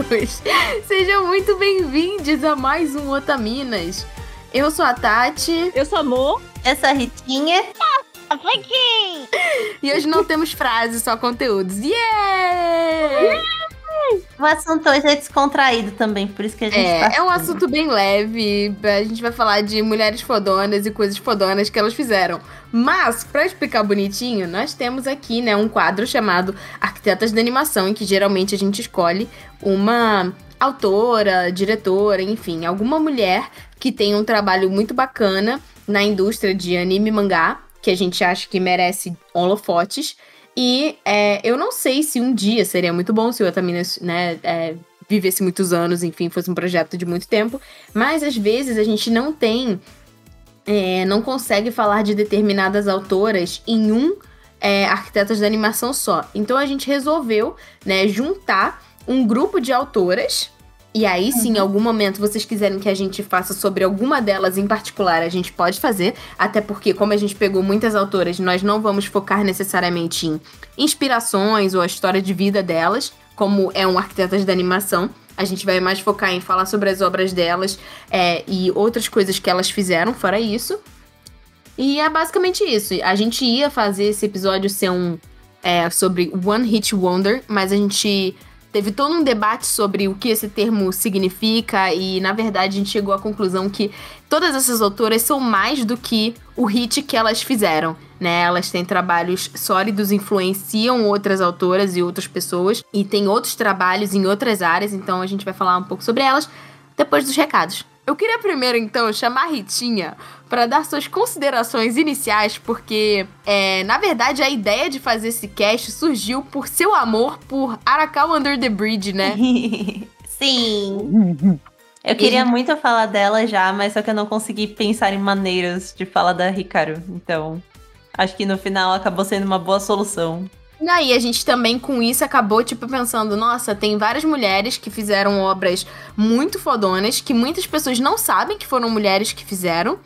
Sejam muito bem-vindos a mais um Otaminas. Eu sou a Tati. Eu sou a Mo. Eu sou a Ritinha. E hoje não temos frases, só conteúdos. Yeah! O assunto hoje é descontraído também, por isso que a gente É, tá é um assunto bem leve. A gente vai falar de mulheres fodonas e coisas fodonas que elas fizeram. Mas, pra explicar bonitinho, nós temos aqui, né, um quadro chamado Arquitetas da Animação, em que geralmente a gente escolhe uma autora, diretora, enfim, alguma mulher que tem um trabalho muito bacana na indústria de anime e mangá, que a gente acha que merece holofotes. E é, eu não sei se um dia seria muito bom se o Otamina, né, é, vivesse muitos anos, enfim, fosse um projeto de muito tempo. Mas às vezes a gente não tem, é, não consegue falar de determinadas autoras em um é, Arquitetas da Animação só. Então a gente resolveu, né, juntar um grupo de autoras. E aí, sim, em algum momento vocês quiserem que a gente faça sobre alguma delas em particular, a gente pode fazer. Até porque, como a gente pegou muitas autoras, nós não vamos focar necessariamente em inspirações ou a história de vida delas, como é um Arquitetas da Animação. A gente vai mais focar em falar sobre as obras delas é, e outras coisas que elas fizeram, fora isso. E é basicamente isso. A gente ia fazer esse episódio ser um é, sobre One Hit Wonder, mas a gente teve todo um debate sobre o que esse termo significa e, na verdade, a gente chegou à conclusão que todas essas autoras são mais do que o hit que elas fizeram, né? Elas têm trabalhos sólidos, influenciam outras autoras e outras pessoas e tem outros trabalhos em outras áreas, então a gente vai falar um pouco sobre elas depois dos recados. Eu queria primeiro, então, chamar a Ritinha para dar suas considerações iniciais, porque, é, na verdade, a ideia de fazer esse cast surgiu por seu amor por Arakawa Under the Bridge, né? Sim. Eu queria muito falar dela já, mas só que eu não consegui pensar em maneiras de falar da Hikaru. Então, acho que no final acabou sendo uma boa solução. E aí, a gente também com isso acabou, tipo, pensando, nossa, tem várias mulheres que fizeram obras muito fodonas, que muitas pessoas não sabem que foram mulheres que fizeram.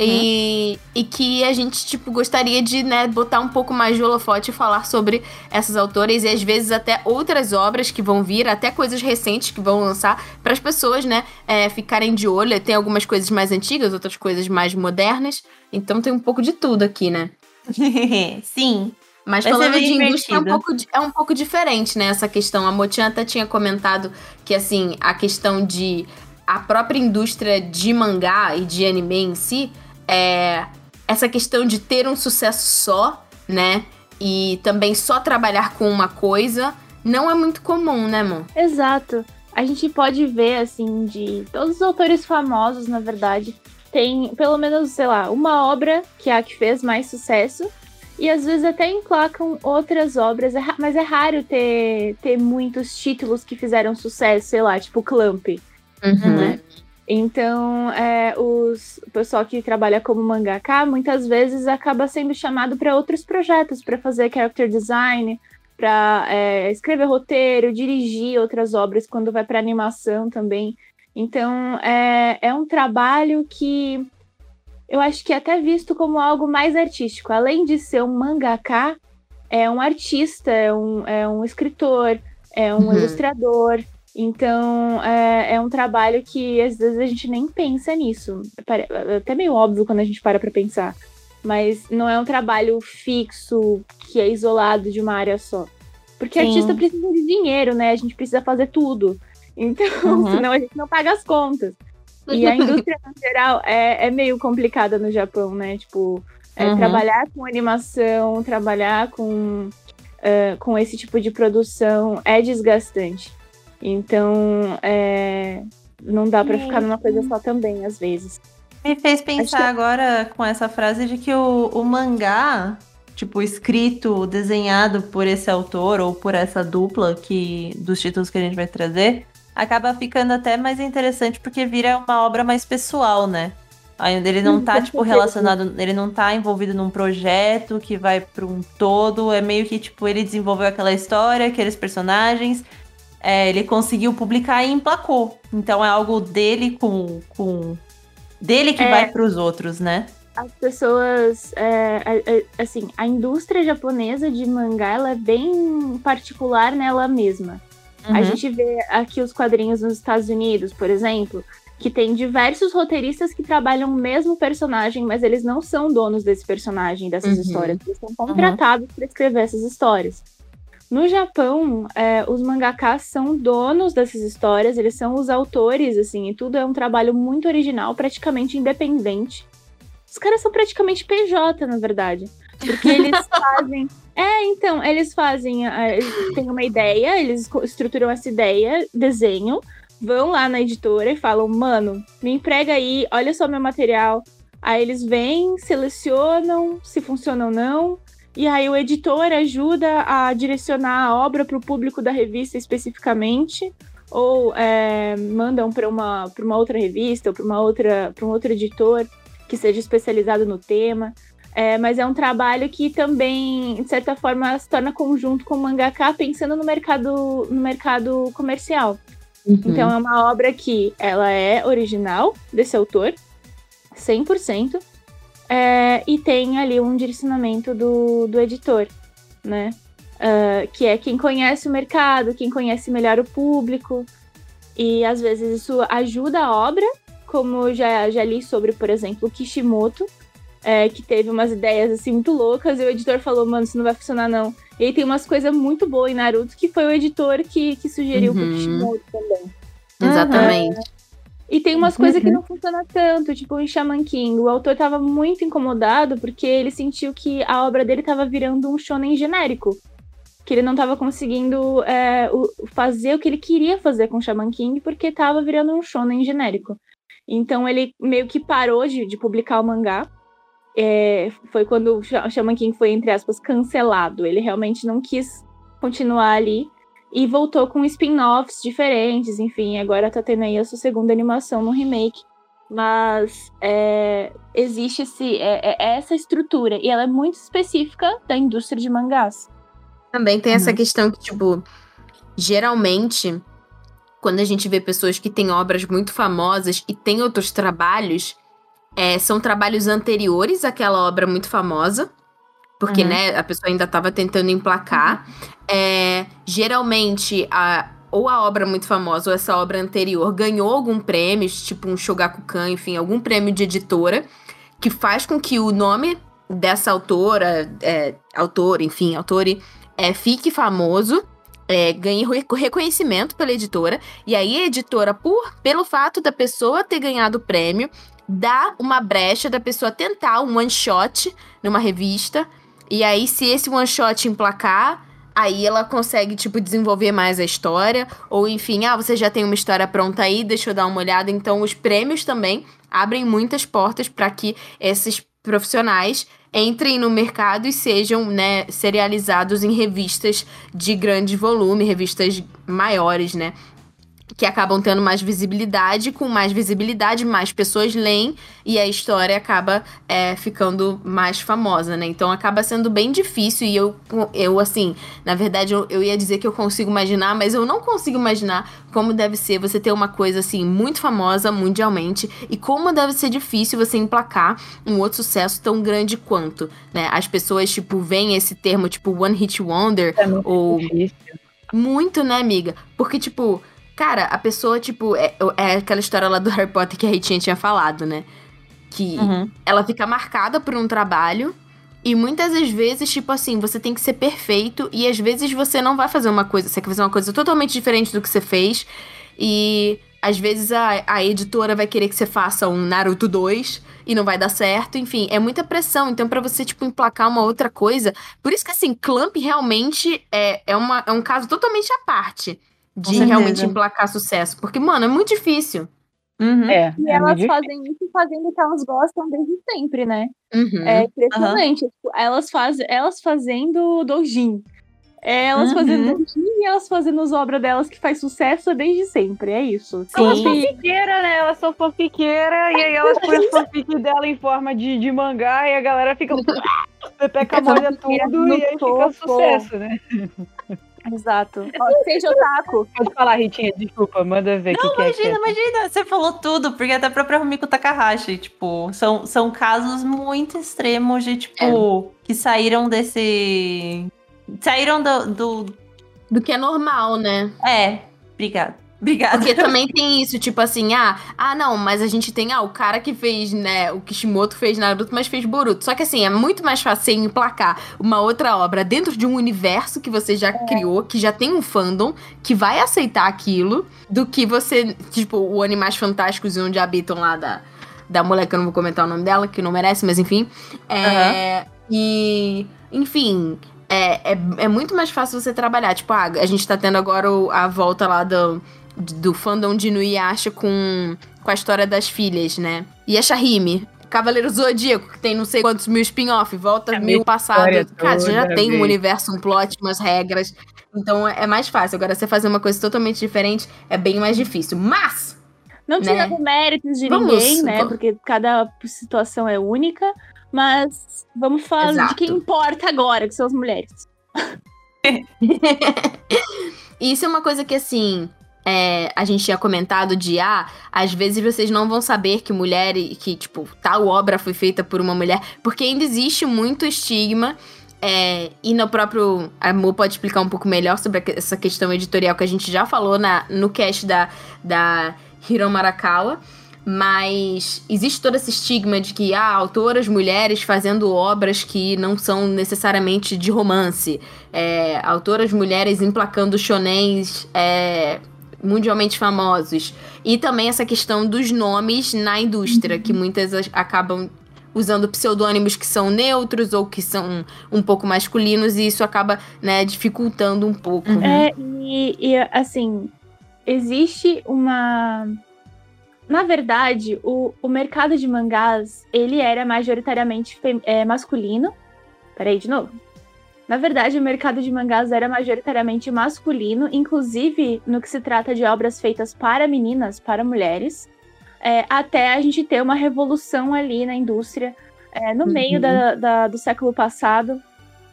E, e que a gente, tipo, gostaria de, né, botar um pouco mais de holofote e falar sobre essas autoras e às vezes até outras obras que vão vir, até coisas recentes que vão lançar, para as pessoas, né, é, ficarem de olho. Tem algumas coisas mais antigas, outras coisas mais modernas. Então tem um pouco de tudo aqui, né? Sim. Mas Vai ser falando de indústria é um, pouco, é um pouco diferente, né? Essa questão. A Motian até tinha comentado que, assim, a questão de. A própria indústria de mangá e de anime em si, é. Essa questão de ter um sucesso só, né? E também só trabalhar com uma coisa, não é muito comum, né, amor? Exato. A gente pode ver, assim, de todos os autores famosos, na verdade, tem pelo menos, sei lá, uma obra que é a que fez mais sucesso. E às vezes até emplacam outras obras, é mas é raro ter, ter muitos títulos que fizeram sucesso, sei lá, tipo Clamp. Uhum. né? Então, é, os, o pessoal que trabalha como mangaka muitas vezes acaba sendo chamado para outros projetos, para fazer character design, para escrever roteiro, dirigir outras obras quando vai para animação também. Então, é, é um trabalho que eu acho que é até visto como algo mais artístico. Além de ser um mangaka, é um artista, é um, é um escritor, é um Uhum. ilustrador. Então, é, é um trabalho que às vezes a gente nem pensa nisso. É até meio óbvio quando a gente para pra pensar. Mas não é um trabalho fixo, que é isolado de uma área só. Porque Sim. artista precisa de dinheiro, né? A gente precisa fazer tudo. Então, Uhum. senão a gente não paga as contas. E a indústria, no geral, é, é meio complicada no Japão, né? Tipo, é, Uhum. trabalhar com animação, trabalhar com, eh, com esse tipo de produção é desgastante. Então, é, não dá pra ficar numa coisa só também, às vezes. Me fez pensar que- agora com essa frase de que o, o mangá, tipo, escrito, desenhado por esse autor ou por essa dupla que dos títulos que a gente vai trazer, acaba ficando até mais interessante porque vira uma obra mais pessoal, né? Ainda ele não tá, tipo, relacionado, ele não tá envolvido num projeto que vai para um todo, é meio que, tipo, ele desenvolveu aquela história, aqueles personagens, é, ele conseguiu publicar e emplacou. Então é algo dele com, com dele que É. vai pros outros, né? As pessoas, é, é, é, assim, a indústria japonesa de mangá, ela é bem particular nela mesma. Uhum. A gente vê aqui os quadrinhos nos Estados Unidos, por exemplo, que tem diversos roteiristas que trabalham o mesmo personagem, mas eles não são donos desse personagem, dessas uhum. histórias. Eles são contratados uhum. para escrever essas histórias. No Japão, é, os mangakas são donos dessas histórias, eles são os autores, assim, e tudo é um trabalho muito original, praticamente independente. Os caras são praticamente PJ, na verdade. Porque eles fazem. É, então, eles fazem. É, eles têm uma ideia, eles estruturam essa ideia, desenham, vão lá na editora e falam, mano, me emprega aí, olha só meu material. Aí eles vêm, selecionam se funciona ou não, e aí o editor ajuda a direcionar a obra para o público da revista especificamente, ou é, mandam para uma, uma outra revista ou para uma outra para um outro editor que seja especializado no tema. É, mas é um trabalho que também, de certa forma, se torna conjunto com o mangaka, pensando no mercado, no mercado comercial. Uhum. Então é uma obra que ela é original desse autor, 100%, é, e tem ali um direcionamento do, do editor, né? Uh, que é quem conhece o mercado, quem conhece melhor o público. E às vezes isso ajuda a obra, como já, já li sobre, por exemplo, o Kishimoto, é, que teve umas ideias assim muito loucas, e o editor falou, mano, isso não vai funcionar, não. E aí tem umas coisas muito boas em Naruto, que foi o editor que, que sugeriu uhum. pro Kishimoto também. Exatamente. Uhum. E tem umas coisas que uhum. não funcionam tanto, tipo em Shaman King. O autor tava muito incomodado porque ele sentiu que a obra dele tava virando um shonen genérico. Que ele não tava conseguindo é, o, fazer o que ele queria fazer com Shaman King porque tava virando um shonen genérico. Então ele meio que parou de, de publicar o mangá. É, foi quando o Shaman King foi, entre aspas, cancelado. Ele realmente não quis continuar ali e voltou com spin-offs diferentes, enfim, agora tá tendo aí a sua segunda animação no remake. Mas é, existe esse, é, é, essa estrutura, e ela é muito específica da indústria de mangás. Também tem uhum. essa questão que, tipo, geralmente, quando a gente vê pessoas que têm obras muito famosas e têm outros trabalhos, é, são trabalhos anteriores àquela obra muito famosa porque, uhum. né, a pessoa ainda estava tentando emplacar. É, geralmente, a, ou a obra muito famosa ou essa obra anterior ganhou algum prêmio, tipo um Shogakukan, enfim, algum prêmio de editora, que faz com que o nome dessa autora, é, autor, enfim, autore, é, fique famoso. É, ganhe reconhecimento pela editora, e aí a editora, por pelo fato da pessoa ter ganhado o prêmio, dá uma brecha da pessoa tentar um one shot numa revista e aí, se esse one shot emplacar, aí ela consegue, tipo, desenvolver mais a história. Ou, enfim, ah, você já tem uma história pronta aí, deixa eu dar uma olhada. Então, os prêmios também abrem muitas portas para que esses profissionais entrem no mercado e sejam né, serializados em revistas de grande volume, revistas maiores, né? Que acabam tendo mais visibilidade, com mais visibilidade, mais pessoas leem e a história acaba é, ficando mais famosa, né? Então acaba sendo bem difícil e eu, eu assim, na verdade eu, eu ia dizer que eu consigo imaginar, mas eu não consigo imaginar como deve ser você ter uma coisa assim muito famosa mundialmente e como deve ser difícil você emplacar um outro sucesso tão grande quanto, né? As pessoas, tipo, veem esse termo, tipo, one hit wonder é ou... Difícil. Muito, né, amiga? Porque, tipo, Cara, a pessoa, tipo, é, é aquela história lá do Harry Potter que a Ritinha tinha falado, né? Que uhum. ela fica marcada por um trabalho e muitas das vezes, tipo assim, você tem que ser perfeito e às vezes você não vai fazer uma coisa, você quer fazer uma coisa totalmente diferente do que você fez e às vezes a, a editora vai querer que você faça um Naruto 2 e não vai dar certo, enfim, é muita pressão. Então, para você, tipo, emplacar uma outra coisa. Por isso que, assim, Clamp realmente é, é, uma, é um caso totalmente à parte de realmente emplacar sucesso. Porque, mano, é muito difícil. Uhum. É, e é elas fazem isso fazendo o que elas gostam desde sempre, né? Uhum. É impressionante. Uhum. Elas, faz, elas fazendo dojin. É, elas fazendo uhum. dojin e elas fazendo as obras delas que faz sucesso desde sempre. É isso. Sim. Elas são fanfiqueiras, né? Elas são fanfiqueiras e aí elas põem a fanfic dela em forma de, de mangá e a galera fica. Pepeca molha tudo e aí fica sucesso, né? Exato. Ó, seja otaku. Pode falar, Ritinha, desculpa, manda ver. Não, que imagina, que é imagina. Você falou tudo, porque até a própria Rumiko Takahashi, tipo, são, são casos muito extremos de, tipo, é. que saíram desse. Saíram do, do do que é normal, né? É, obrigada. Obrigada. Porque também tem isso, tipo assim, ah, ah, não, mas a gente tem, ah, o cara que fez, né, o Kishimoto fez Naruto, mas fez Boruto. Só que assim, é muito mais fácil emplacar uma outra obra dentro de um universo que você já é. criou, que já tem um fandom, que vai aceitar aquilo, do que você, tipo, o Animais Fantásticos e Onde Habitam lá da, da mulher, que eu não vou comentar o nome dela, que não merece, mas enfim. É, uhum. E, enfim, é, é, é, muito mais fácil você trabalhar. Tipo, ah, a gente tá tendo agora a volta lá do do fandom de Nuyasha com, com a história das filhas, né? E a Shahime, Cavaleiro Zodíaco, que tem não sei quantos mil spin-off, volta é mil passado. Cara, já tem um universo, um plot, umas regras. Então é mais fácil. Agora, você fazer uma coisa totalmente diferente é bem mais difícil. Mas. Não tirando né? méritos de vamos, ninguém, né? Vamos. Porque cada situação é única. Mas vamos falar Exato. de quem importa agora, que são as mulheres. Isso é uma coisa que, assim, é, a gente tinha comentado de, ah, às vezes vocês não vão saber que mulher, que, tipo, tal obra foi feita por uma mulher, porque ainda existe muito estigma. É, e no próprio. A Mo pode explicar um pouco melhor sobre essa questão editorial que a gente já falou na, no cast da, da Hiro Marakawa. Mas existe todo esse estigma de que há ah, autoras mulheres fazendo obras que não são necessariamente de romance. É, autoras mulheres emplacando shonens é, mundialmente famosos. E também essa questão dos nomes na indústria, que muitas acabam usando pseudônimos que são neutros ou que são um pouco masculinos, e isso acaba, né, dificultando um pouco. Uhum. É, e, e assim, existe uma. Na verdade, o, o mercado de mangás, ele era majoritariamente é, masculino. Peraí, de novo. Na verdade, o mercado de mangás era majoritariamente masculino, inclusive no que se trata de obras feitas para meninas, para mulheres, é, até a gente ter uma revolução ali na indústria, é, no uhum. meio da, da, do século passado,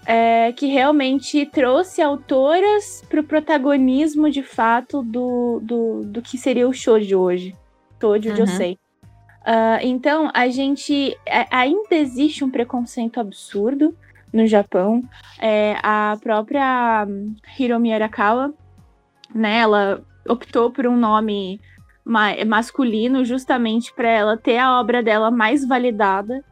é, que realmente trouxe autoras para o protagonismo de fato do, do, do que seria o show de hoje. Uhum. sei. Uh, então, a gente é, ainda existe um preconceito absurdo no Japão. É, a própria Hiromi Arakawa, né, ela optou por um nome ma masculino justamente para ela ter a obra dela mais validada.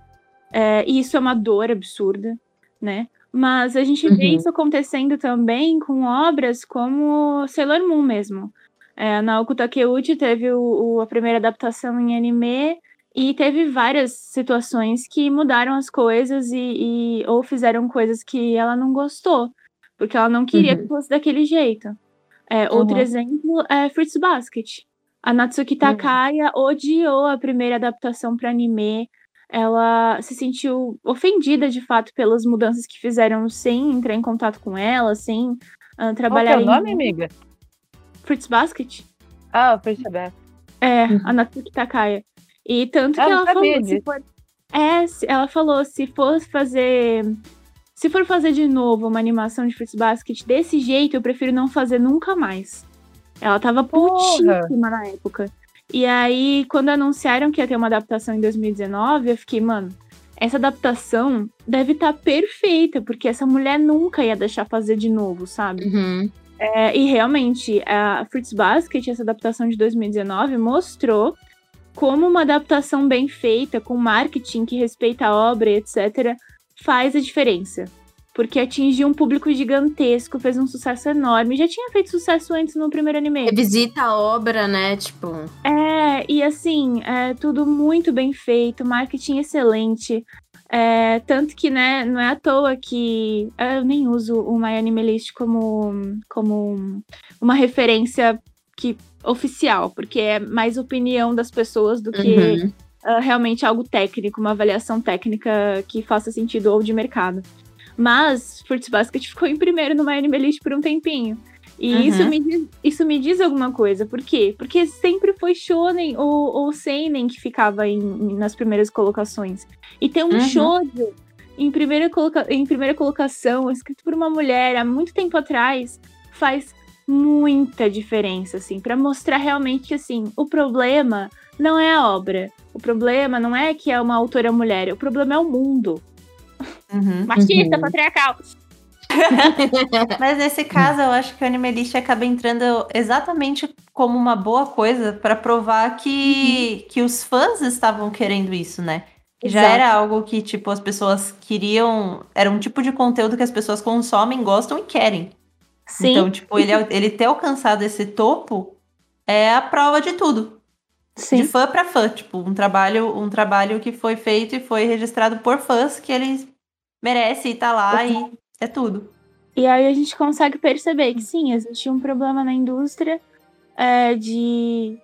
É, e isso é uma dor absurda, né? Mas a gente uhum. vê isso acontecendo também com obras como Sailor Moon mesmo. É, Naoko Takeuchi teve o, o, a primeira adaptação em anime e teve várias situações que mudaram as coisas e, e, ou fizeram coisas que ela não gostou, porque ela não queria uhum. que fosse daquele jeito. É, uhum. Outro exemplo é Fruits Basket. A Natsuki Takaya uhum. odiou a primeira adaptação para anime. Ela se sentiu ofendida de fato pelas mudanças que fizeram sem entrar em contato com ela, sem uh, trabalhar. Qual é o nome, em... amiga? Fruits Basket. Ah, Fruits Basket. É, a uhum. Natsuki Takaya. E tanto que ela falou, se for, é, ela falou, se for fazer. Se for fazer de novo uma animação de Fruits Basket desse jeito, eu prefiro não fazer nunca mais. Ela tava putíssima na época. E aí, quando anunciaram que ia ter uma adaptação em 2019, eu fiquei, mano, essa adaptação deve estar tá perfeita, porque essa mulher nunca ia deixar fazer de novo, sabe? Uhum. É, e realmente, a Fruits Basket, essa adaptação de 2019, mostrou como uma adaptação bem feita, com marketing que respeita a obra, etc., faz a diferença. Porque atingiu um público gigantesco, fez um sucesso enorme. Já tinha feito sucesso antes no primeiro anime. Visita a obra, né? Tipo. É, e assim, é tudo muito bem feito, marketing excelente. É, tanto que, né, não é à toa que eu nem uso o My Anime List como, como uma referência que oficial, porque é mais opinião das pessoas do que uhum. uh, realmente algo técnico, uma avaliação técnica que faça sentido ou de mercado. Mas Fruits Basket ficou em primeiro no My Anime List por um tempinho. E uhum. isso, me diz, isso me diz alguma coisa. Por quê? Porque sempre foi Shonen ou, ou Seinen que ficava em, nas primeiras colocações. E tem um uhum. shoujo em primeira, coloca, em primeira colocação, escrito por uma mulher há muito tempo atrás, faz muita diferença, assim, para mostrar realmente que, assim, o problema não é a obra. O problema não é que é uma autora mulher, o problema é o mundo. Uhum, Machista, uhum. patriarcal. Mas nesse caso, eu acho que o Animalist acaba entrando exatamente como uma boa coisa para provar que, uhum. que os fãs estavam querendo isso, né? Que já era algo que, tipo, as pessoas queriam. Era um tipo de conteúdo que as pessoas consomem, gostam e querem. Sim. Então, tipo, ele, ele ter alcançado esse topo é a prova de tudo. Sim. De fã para fã, tipo, um trabalho, um trabalho que foi feito e foi registrado por fãs que eles merecem estar tá lá uhum. e é tudo. E aí a gente consegue perceber que sim, existe um problema na indústria é, de,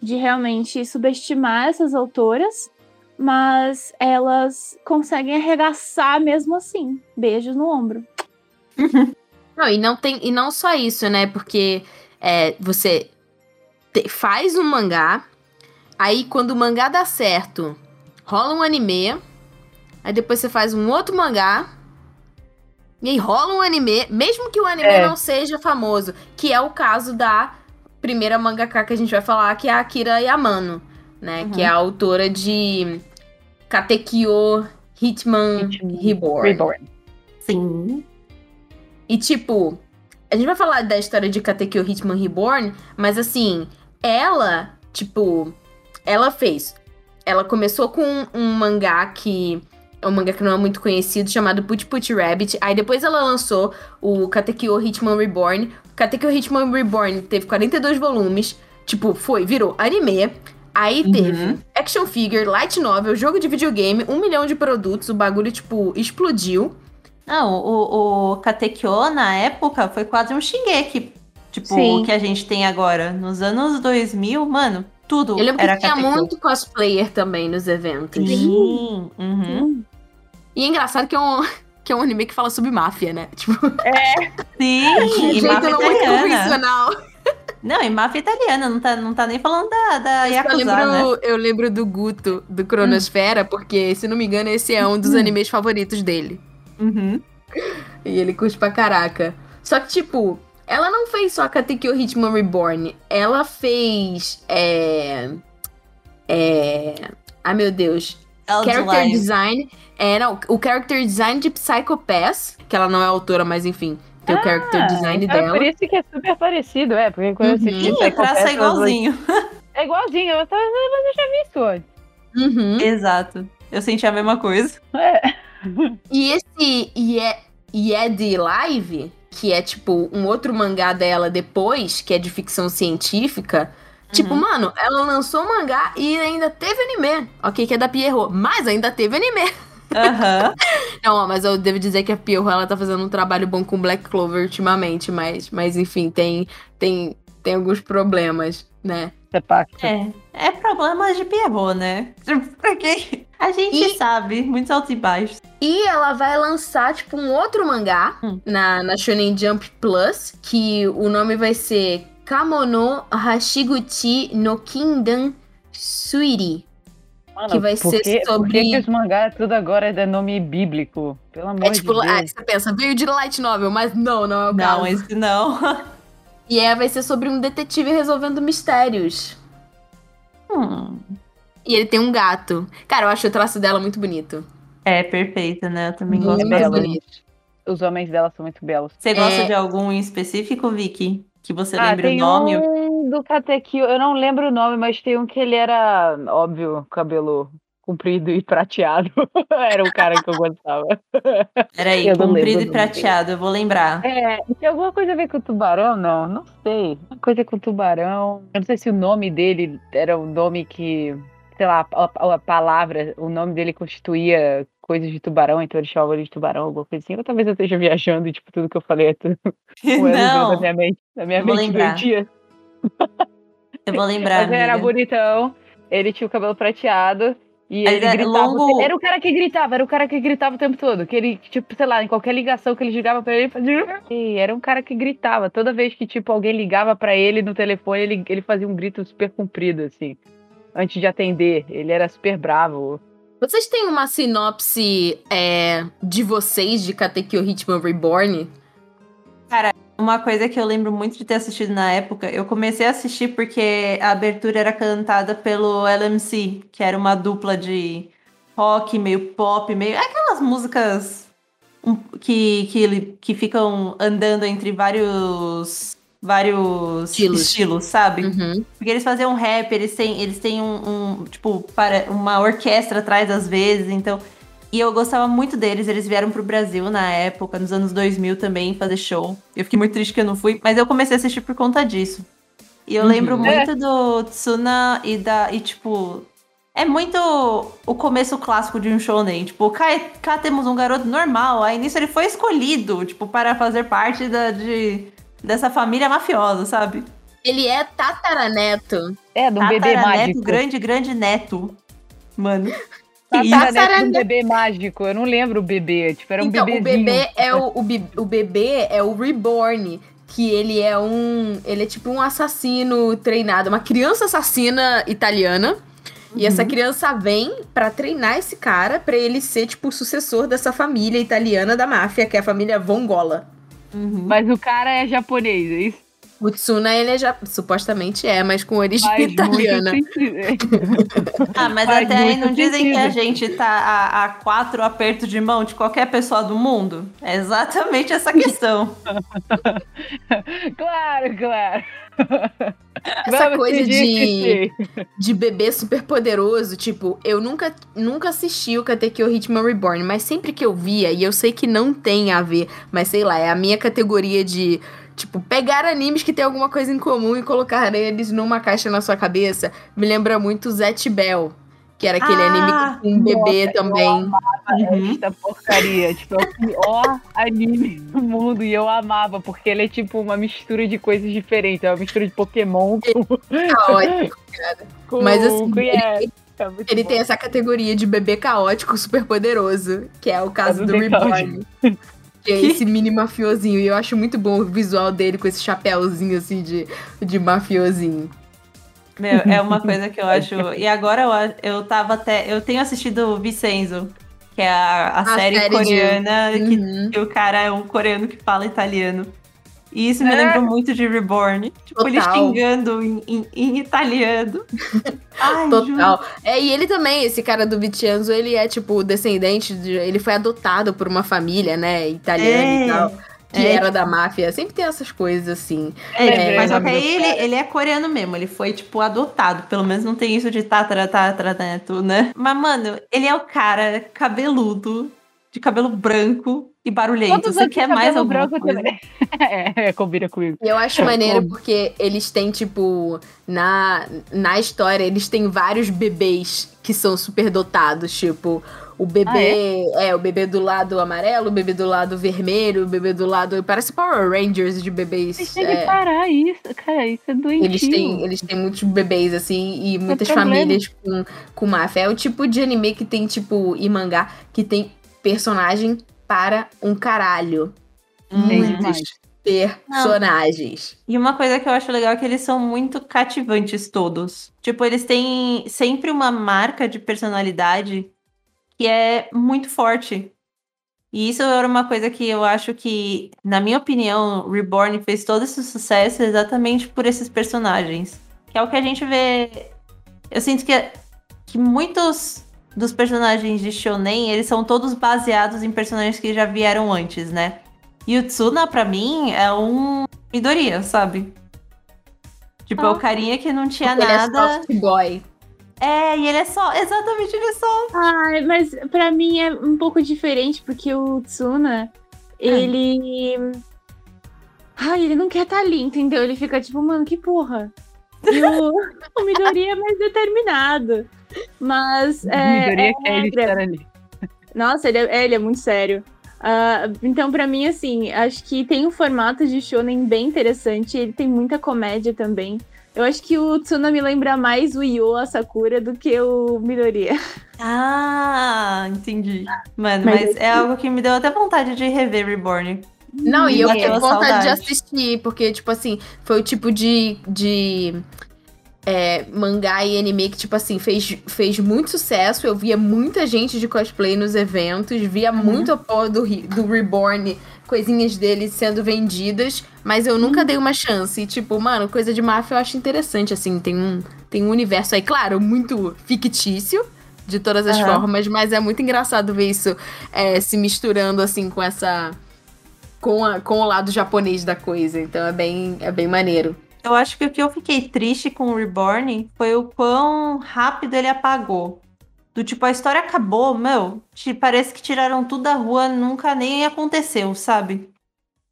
de realmente subestimar essas autoras, mas elas conseguem arregaçar mesmo assim. Beijos no ombro. Não, e não tem. E não só isso, né? Porque é, você te, faz um mangá, aí quando o mangá dá certo, rola um anime, aí depois você faz um outro mangá, e aí rola um anime, mesmo que o anime é. não seja famoso, que é o caso da primeira mangaka que a gente vai falar, que é a Akira Yamano, né? Uhum. Que é a autora de Katekyo Hitman, Hitman Reborn. Reborn. Sim. E tipo, a gente vai falar da história de Katekyo Hitman Reborn, mas assim, ela, tipo, ela fez. Ela começou com um mangá que é um mangá que não é muito conhecido, chamado Put Put Rabbit. Aí depois ela lançou o Katekyo Hitman Reborn. Katekyo Hitman Reborn teve 42 volumes. Tipo, foi, virou anime. Aí uhum. teve action figure, light novel, jogo de videogame, um milhão de produtos. O bagulho, tipo, explodiu. Não, o, o Katekyo, na época, foi quase um Shingeki. Tipo, Sim. o que a gente tem agora. Nos anos 2000, mano, tudo Eu lembro era que tinha muito cosplayer também nos eventos. Sim. Uhum. E é engraçado que é um, que é um anime que fala sobre máfia, né? Tipo... É. Sim, e máfia não muito convencional. Não, e máfia italiana, não tá, não tá nem falando da, da Yakuza, eu lembro, né? eu lembro do Guto, do Cronosfera, hum. porque, se não me engano, esse é um dos hum. animes favoritos dele. Uhum. E ele curte pra caraca. Só que, tipo, ela não fez só a Katekyo Hitman Reborn. Ela fez. É. É. Ai, meu Deus. character design. É, não, o character design de Psycho Pass, que ela não é autora, mas enfim, tem ah, o character design é dela. É por isso que é super parecido, é, porque quando uhum. eu assisti Psycho Pass... é igualzinho. É igualzinho, eu, tava, eu já vi isso antes. Uhum. Exato. Eu senti a mesma coisa. É. E esse e é, e é de live, que é tipo um outro mangá dela depois, que é de ficção científica. Tipo, uhum. Tipo, mano, ela lançou um mangá e ainda teve anime. Ok, que é da Pierrot, mas ainda teve anime. Uhum. Não, mas eu devo dizer que a Pierrot, ela tá fazendo um trabalho bom com Black Clover ultimamente, mas, mas enfim, tem, tem, tem alguns problemas, né? É, é problemas de Pierrot, né? Porque a gente e... sabe, muitos altos e baixos. E ela vai lançar, tipo, um outro mangá hum. na, na Shonen Jump Plus, que o nome vai ser Kamono Hashiguchi no Kindan Suiri. Mano, que vai ser que, sobre. Por que, os mangás tudo agora é de nome bíblico? Pelo amor é, tipo, de Deus. É, você pensa, veio de light novel, mas não, não é o não, caso. Não, esse não. e é, vai ser sobre um detetive resolvendo mistérios. Hum. E ele tem um gato. Cara, eu acho o traço dela muito bonito. É, perfeita, né? Eu também gosto dela. Os homens dela são muito belos. Você gosta é... de algum em específico, Vicky? Que você ah, lembra o nome? Um do Katekyo, eu não lembro o nome, mas tem um que ele era, óbvio, cabelo comprido e prateado. era o cara que eu gostava. Peraí, eu comprido e prateado, eu vou lembrar. É, tem alguma coisa a ver com o tubarão? Não, não sei. Uma coisa com o tubarão. Eu não sei se o nome dele era um nome que sei lá, a, a, palavra, o nome dele constituía coisas de tubarão, então ele chamava ele de tubarão, alguma coisa assim. Ou talvez eu esteja viajando e, tipo, tudo que eu falei é tudo Não. na minha mente, na minha eu mente doentia. Eu vou lembrar, Mas era bonitão, ele tinha o cabelo prateado, e ele era gritava. Longo... Era o cara que gritava, era o cara que gritava o tempo todo. Que ele, tipo, sei lá, em qualquer ligação que ele ligava pra ele, fazia. E era um cara que gritava. Toda vez que, tipo, alguém ligava para ele no telefone, ele, ele fazia um grito super comprido, assim antes de atender. Ele era super bravo. Vocês têm uma sinopse é, de vocês de Katekyo Hitman Reborn? Cara, uma coisa que eu lembro muito de ter assistido na época, eu comecei a assistir porque a abertura era cantada pelo LMC, que era uma dupla de rock, meio pop, meio. aquelas músicas que, que, que ficam andando entre vários vários estilos, estilos sabe? Uhum. Porque eles faziam rap, eles têm, eles têm um, um, tipo, para uma orquestra atrás às vezes, então. E eu gostava muito deles, eles vieram pro Brasil na época, nos anos 2000 também, fazer show. Eu fiquei muito triste que eu não fui, mas eu comecei a assistir por conta disso. E eu uhum. lembro muito é. do Tsuna e da. E tipo. É muito o começo clássico de um shonen. Tipo, cá, cá temos um garoto normal. Aí nisso ele foi escolhido, tipo, para fazer parte da, de, dessa família mafiosa, sabe? Ele é tataraneto. É, de um bebê mágico. grande, grande neto. Mano. Tataraneto um bebê mágico. Eu não lembro o bebê. Tipo, era um então, bebezinho. O bebê é o, o, o bebê é o Reborn que ele é um. Ele é tipo um assassino treinado, uma criança assassina italiana. Uhum. E essa criança vem para treinar esse cara para ele ser, tipo, o sucessor dessa família italiana da máfia, que é a família Vongola. Uhum. Mas o cara é japonês, é isso? O Tsuna, ele é já, supostamente é, mas com origem Faz italiana. ah, mas Faz até aí não sentido. dizem que a gente tá a, a, quatro apertos de mão de qualquer pessoa do mundo? É exatamente essa questão. claro, claro. Essa Vamos coisa de, de bebê super poderoso, tipo, eu nunca, nunca assisti o Katekyo Hitman Reborn, mas sempre que eu via, e eu sei que não tem a ver, mas sei lá, é a minha categoria de Tipo, pegar animes que tem alguma coisa em comum e colocar eles numa caixa na sua cabeça. Me lembra muito Zet Bell. Que era aquele ah, anime com um bebê nossa, também. Eu amava uhum. esta porcaria. tipo, é o pior anime do mundo. E eu amava, porque ele é tipo uma mistura de coisas diferentes. É uma mistura de Pokémon com. Caótico, cara. Com, Mas assim. Com, é, é ele tem essa categoria de bebê caótico super poderoso, que é o caso do Reborn. Que é esse mini mafiosinho. E eu acho muito bom o visual dele com esse chapéuzinho assim de, de mafiosinho. Meu, é uma coisa que eu acho. E agora eu, eu tava até. Eu tenho assistido Vicenzo, que é a, a, a série, série, coreana, de... que, uhum. que, o cara é um coreano que fala italiano. E isso me é. lembrou muito de Reborn. Tipo, Total. ele xingando em, em, em italiano. Ai, Total. Juro. É, e ele também, esse cara do Vincenzo, ele é, tipo, descendente de. Ele foi adotado por uma família, né, italiana é. e tal. Que é. era da máfia. Sempre tem essas coisas assim. É, é mas até ele, ele é coreano mesmo. Ele foi, tipo, adotado. Pelo menos não tem isso de tatara, tatara, neto, né? Mas, mano, ele é o cara cabeludo, de cabelo branco, e barulhento. Você quer mais alguma branco coisa? Também. é, é, combina comigo. Eu acho maneiro porque eles têm, tipo, na, na história, eles têm vários bebês que são super dotados, tipo... O bebê, ah, é? é? o bebê do lado amarelo, o bebê do lado vermelho, o bebê do lado. Parece Power Rangers de bebês. Eles têm é. que parar isso, cara, isso é doentio. Eles têm, eles têm muitos bebês, assim, e muitas famílias com, com máfia. É o tipo de anime que tem, tipo, e mangá, que tem personagem para um caralho. Muitos personagens. Não. E uma coisa que eu acho legal é que eles são muito cativantes todos. Tipo, eles têm sempre uma marca de personalidade que é muito forte. E isso era uma coisa que eu acho que, na minha opinião, Reborn fez todo esse sucesso exatamente por esses personagens. Que é o que a gente vê. Eu sinto que, que muitos dos personagens de Shonen, eles são todos baseados em personagens que já vieram antes, né? E o Tsuna, pra mim, é um Midoriya, sabe? Tipo, ah. é o ah. carinha que não tinha Porque nada. Ele é soft boy. É, e ele é só. Exatamente, ele é só. Ai, mas pra mim é um pouco diferente, porque o Tsuna, ele. Ai, ele não quer estar tá ali, entendeu? Ele fica tipo, mano, que porra. E o, o Midori é mais determinado. Mas. É, Midori é, ali. Nossa, ele é, ele é muito sério. Uh, então, para mim, assim, acho que tem um formato de shonen bem interessante. Ele tem muita comédia também. Eu acho que o Tsuna me lembra mais o Yo a Sakura do que o Midoriya. Ah, entendi. Mano, mas, mas é algo que me deu até vontade de rever Reborn. Não, e eu tenho vontade saudade. de assistir, porque, tipo assim, foi o tipo de, de é, mangá e anime que, tipo assim, fez, fez muito sucesso. Eu via muita gente de cosplay nos eventos, via uhum. muito a porra do, do Reborn, coisinhas dele sendo vendidas, mas eu nunca uhum. dei uma chance. E, tipo, mano, coisa de máfia eu acho interessante, assim, tem um, tem um universo aí, claro, muito fictício, de todas as uhum. formas, mas é muito engraçado ver isso é, se misturando assim com essa. Com, a, com o lado japonês da coisa. Então é bem, é bem maneiro. Eu acho que o que eu fiquei triste com o Reborn foi o quão rápido ele apagou. Do tipo, a história acabou, meu. Parece que tiraram tudo da rua, nunca nem aconteceu, sabe?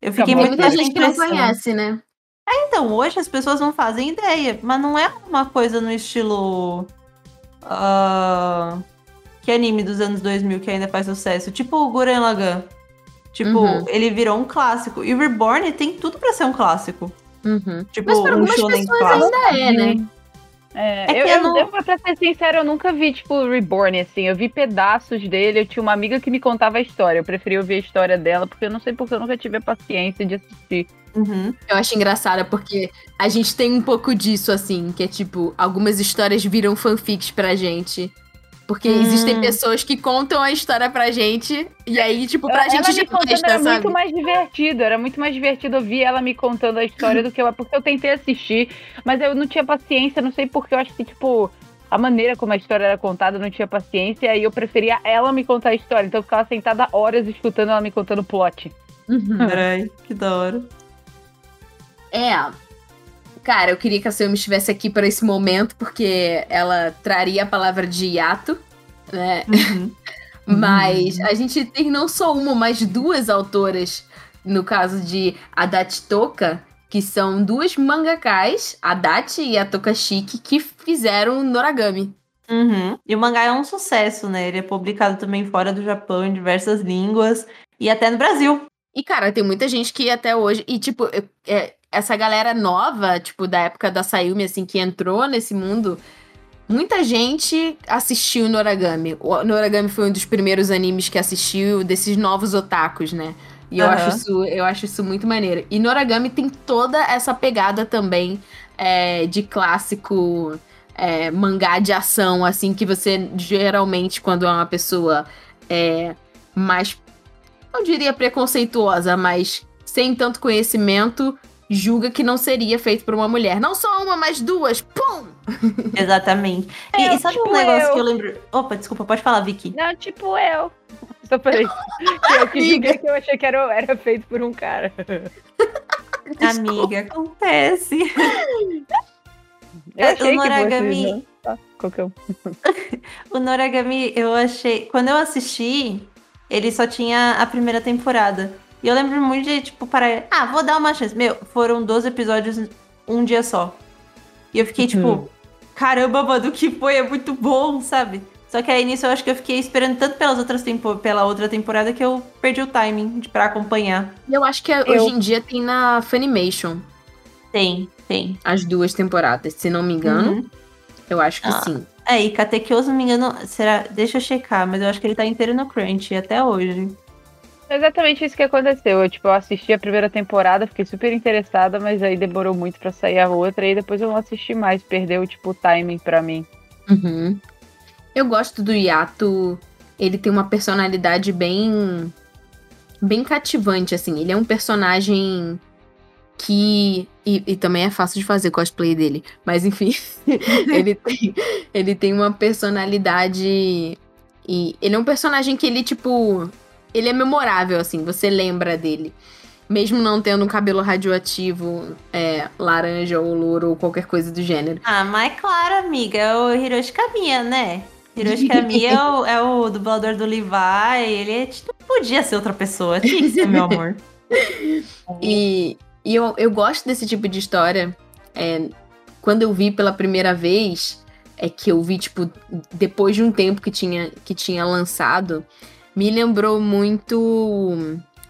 Eu fiquei Acabou. muito Muita gente que não conhece, né? É, então, hoje as pessoas não fazem ideia, mas não é uma coisa no estilo. Uh, que anime dos anos 2000 que ainda faz sucesso. Tipo o Guren Lagann. Tipo, uhum. ele virou um clássico. E Reborn tem tudo para ser um clássico. Uhum. Tipo, mas para algumas um pessoas clássico. ainda é, né? É, é eu, eu, não... eu, pra ser sincero, eu nunca vi, tipo, Reborn, assim. Eu vi pedaços dele. Eu tinha uma amiga que me contava a história. Eu preferi ouvir a história dela, porque eu não sei porque eu nunca tive a paciência de assistir. Uhum. Eu acho engraçado porque a gente tem um pouco disso, assim, que é tipo, algumas histórias viram fanfics pra gente. Porque hum. existem pessoas que contam a história pra gente, e aí, tipo, pra ela gente já contando era sabe? muito mais divertido, era muito mais divertido ouvir ela me contando a história do que eu. Porque eu tentei assistir, mas eu não tinha paciência, não sei porque, eu acho que, tipo, a maneira como a história era contada, eu não tinha paciência, e aí eu preferia ela me contar a história. Então eu ficava sentada horas escutando ela me contando o plot. Uhum. Peraí, que da hora. É, Cara, eu queria que a Sayumi estivesse aqui para esse momento, porque ela traria a palavra de hiato, né? Uhum. mas a gente tem não só uma, mas duas autoras, no caso de Adachi Toka, que são duas mangakas, a Adachi e a Tokashiki, que fizeram Noragami. Uhum. E o mangá é um sucesso, né? Ele é publicado também fora do Japão, em diversas línguas, e até no Brasil. E, cara, tem muita gente que até hoje. E, tipo, é, essa galera nova, tipo, da época da Sayumi, assim, que entrou nesse mundo, muita gente assistiu Noragami. O Noragami foi um dos primeiros animes que assistiu desses novos otakus, né? E eu, uhum. acho isso, eu acho isso muito maneiro. E Noragami tem toda essa pegada também é, de clássico é, mangá de ação, assim, que você geralmente, quando é uma pessoa é, mais, não diria preconceituosa, mas sem tanto conhecimento, julga que não seria feito por uma mulher. Não só uma, mas duas. Pum! Exatamente. E, e sabe tipo um negócio eu. que eu lembro. Opa, desculpa, pode falar, Vicky. Não, tipo eu. Só falei. eu que julguei que eu achei que era, era feito por um cara. Amiga, acontece. Eu achei o Noragami... que qualquer um. o Noragami, eu achei. Quando eu assisti, ele só tinha a primeira temporada. E eu lembro muito de, tipo, parar. Ah, vou dar uma chance. Meu, foram 12 episódios um dia só. E eu fiquei, tipo, uhum. caramba, mano, o que foi? É muito bom, sabe? Só que aí nisso eu acho que eu fiquei esperando tanto pelas outras tempo pela outra temporada que eu perdi o timing de, pra acompanhar. Eu acho que eu... hoje em dia tem na Funimation. Tem, tem. As duas temporadas, se não me engano. Uhum. Eu acho que ah. sim. É, e Katekyo, se não me engano, será. Deixa eu checar, mas eu acho que ele tá inteiro no Crunch até hoje exatamente isso que aconteceu. Eu, tipo, eu assisti a primeira temporada, fiquei super interessada, mas aí demorou muito para sair a outra, e depois eu não assisti mais, perdeu, tipo, o timing para mim. Uhum. Eu gosto do Yato, ele tem uma personalidade bem. bem cativante, assim. Ele é um personagem que. E, e, também é fácil de fazer cosplay dele. Mas enfim, ele, tem, ele tem uma personalidade. E ele é um personagem que ele, tipo ele é memorável, assim, você lembra dele. Mesmo não tendo um cabelo radioativo, é, laranja ou louro ou qualquer coisa do gênero. Ah, mas claro, amiga, é o Hiroshi Kamiya, né? Hiroshi Kamiya é, o, é o dublador do Levi, ele é, tipo, podia ser outra pessoa, tinha que ser meu amor. e, e eu, eu gosto desse tipo de história. É, quando eu vi pela primeira vez, é que eu vi, tipo, depois de um tempo que tinha, que tinha lançado, me lembrou muito.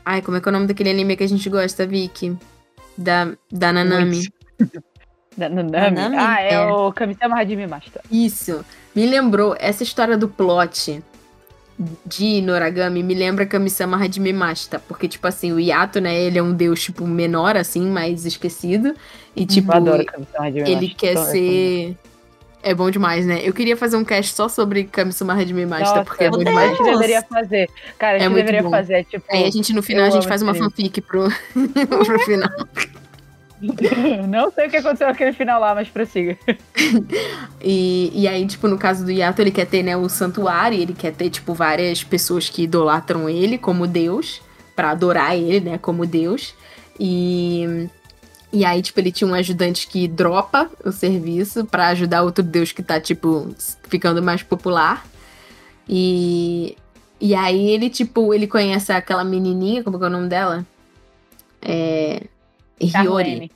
Ai, como é que é o nome daquele anime que a gente gosta, Vicky? Da, da Nanami. da Nanami? Nanami? Ah, é, é. o Kamisama Hajime Master. Isso. Me lembrou essa história do plot de Noragami me lembra Kamisama Hajime Mashita, porque tipo assim, o Yato, né, ele é um deus tipo menor assim, mais esquecido e tipo, ele quer ser é bom demais, né? Eu queria fazer um cast só sobre Kamisuma Hajime Mashita, porque é bom demais. A gente deveria fazer. Cara, a gente é deveria bom. fazer, tipo... Aí a gente, no final, a gente faz uma fanfic pro, pro final. Não sei o que aconteceu naquele final lá, mas prossiga. e, e aí, tipo, no caso do Yato, ele quer ter, né, o santuário, ele quer ter, tipo, várias pessoas que idolatram ele como Deus, para adorar ele, né, como Deus. E. E aí, tipo, ele tinha um ajudante que dropa o serviço para ajudar outro deus que tá, tipo, ficando mais popular. E. E aí ele, tipo, ele conhece aquela menininha, como é, é o nome dela? É. Hiyori.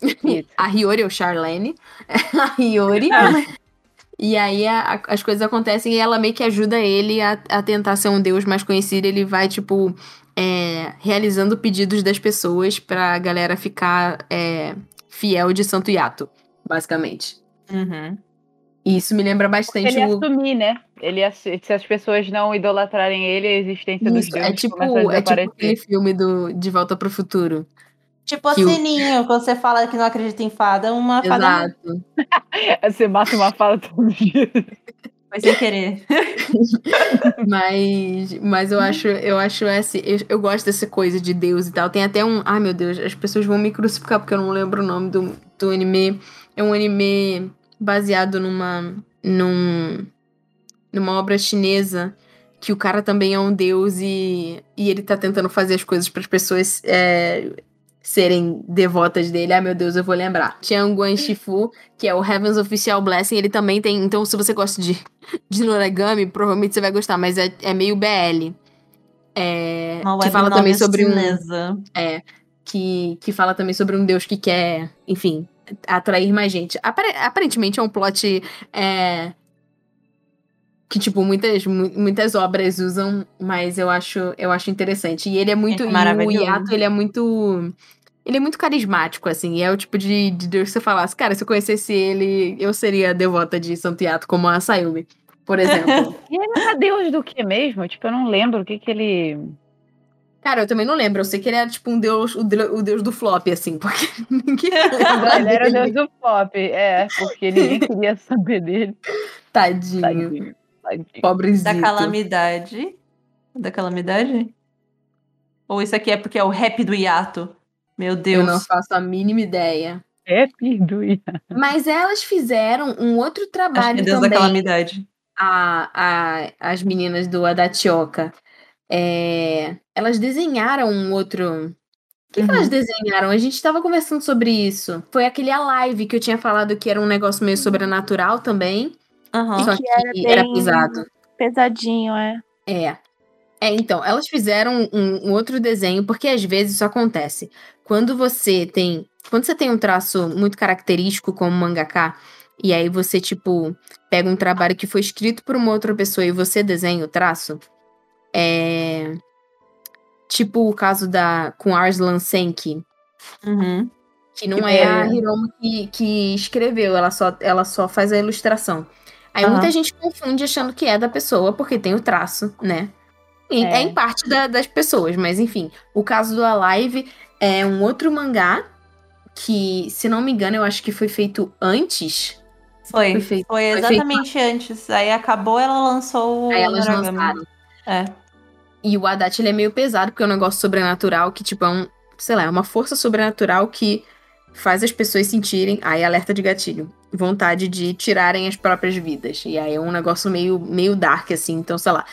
a Hiyori ou Charlene. a Hiyori. E aí a, a, as coisas acontecem e ela meio que ajuda ele a, a tentar ser um deus mais conhecido. Ele vai, tipo, é, realizando pedidos das pessoas pra galera ficar é, fiel de Santo Yato, basicamente. Uhum. E isso me lembra bastante ele o... assumir, né? Ele se as pessoas não idolatrarem ele, a existência isso, dos deuses é tipo, é tipo aquele filme do De Volta para o Futuro. Tipo sininho, o... quando você fala que não acredita em fada, uma Exato. fada. você mata uma fada todo dia. Foi sem querer. mas, mas eu acho, eu acho esse, eu, eu, gosto dessa coisa de Deus e tal. Tem até um, ai meu Deus, as pessoas vão me crucificar porque eu não lembro o nome do, do anime. É um anime baseado numa num, numa obra chinesa que o cara também é um deus e, e ele tá tentando fazer as coisas para as pessoas é, serem devotas dele. Ah, meu Deus, eu vou lembrar. Tianguan Shifu, que é o Heaven's Official Blessing, ele também tem. Então, se você gosta de, de Noragami, provavelmente você vai gostar, mas é, é meio BL. É, Uma que fala também sobre chinesa. um. É. Que, que fala também sobre um deus que quer, enfim, atrair mais gente. Aparentemente é um plot é, que, tipo, muitas, muitas obras usam, mas eu acho, eu acho interessante. E ele é muito. É e o Yato, ele é muito. Ele é muito carismático, assim. E é o tipo de, de Deus que você falasse, cara, se eu conhecesse ele, eu seria devota de Santo Yato, como a Sayumi, por exemplo. e ele é deus do que mesmo? Tipo, eu não lembro o que que ele. Cara, eu também não lembro. Eu sei que ele era tipo um deus, o, deus, o deus do flop, assim, porque ninguém lembra. ele era o deus do flop, é, porque ninguém queria saber dele. Tadinho. Tadinho. Tadinho. Pobrezinho. Da calamidade. Da calamidade? Ou isso aqui é porque é o rap do hiato? Meu Deus. Eu não faço a mínima ideia. Do hiato. Mas elas fizeram um outro trabalho Acho que é Deus também. da calamidade. A, a, as meninas do Adatioka. É, elas desenharam um outro. O que, uhum. que, elas uhum. desenharam? A gente estava conversando sobre isso. Foi aquele a live que eu tinha falado que era um negócio meio sobrenatural também. Uhum. Só que, que era, era pesado. Pesadinho, é. É. É, então, elas fizeram um, um, outro desenho, porque às vezes isso acontece. Quando você tem. Quando você tem um traço muito característico como mangaka, e aí você, tipo, pega um trabalho que foi escrito por uma outra pessoa e você desenha o traço, é. Tipo o caso da com Arslan Senki. Uhum. Que não que é, a Hiromu que, que escreveu, ela só, ela só faz a ilustração. Aí uhum. muita gente confunde achando que é da pessoa, porque tem o traço, né? E é. é em parte da, das pessoas, mas enfim. O caso do Alive é um outro mangá que, se não me engano, eu acho que foi feito antes. Foi, foi, feito, foi exatamente foi antes. Aí acabou, ela lançou Aí elas lançaram. É. E o Haddad, ele é meio pesado, porque é um negócio sobrenatural que, tipo, é um, sei lá, é uma força sobrenatural que faz as pessoas sentirem, aí alerta de gatilho, vontade de tirarem as próprias vidas. E aí é um negócio meio, meio dark, assim, então, sei lá.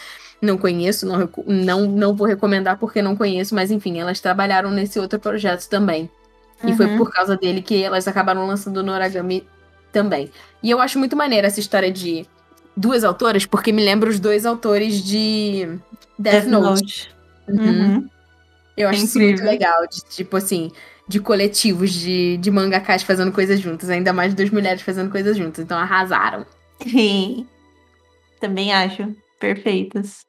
Não conheço, não, não, não vou recomendar porque não conheço, mas enfim, elas trabalharam nesse outro projeto também. Uhum. E foi uhum. por causa dele que elas acabaram lançando o Noragami também. E eu acho muito maneira essa história de duas autoras, porque me lembra os dois autores de Death, Death Note. Note. Uhum. Uhum. Eu acho é isso muito legal, de, tipo assim, de coletivos de, de mangakás fazendo coisas juntas, ainda mais duas mulheres fazendo coisas juntas, então arrasaram. Sim. Também acho perfeitas.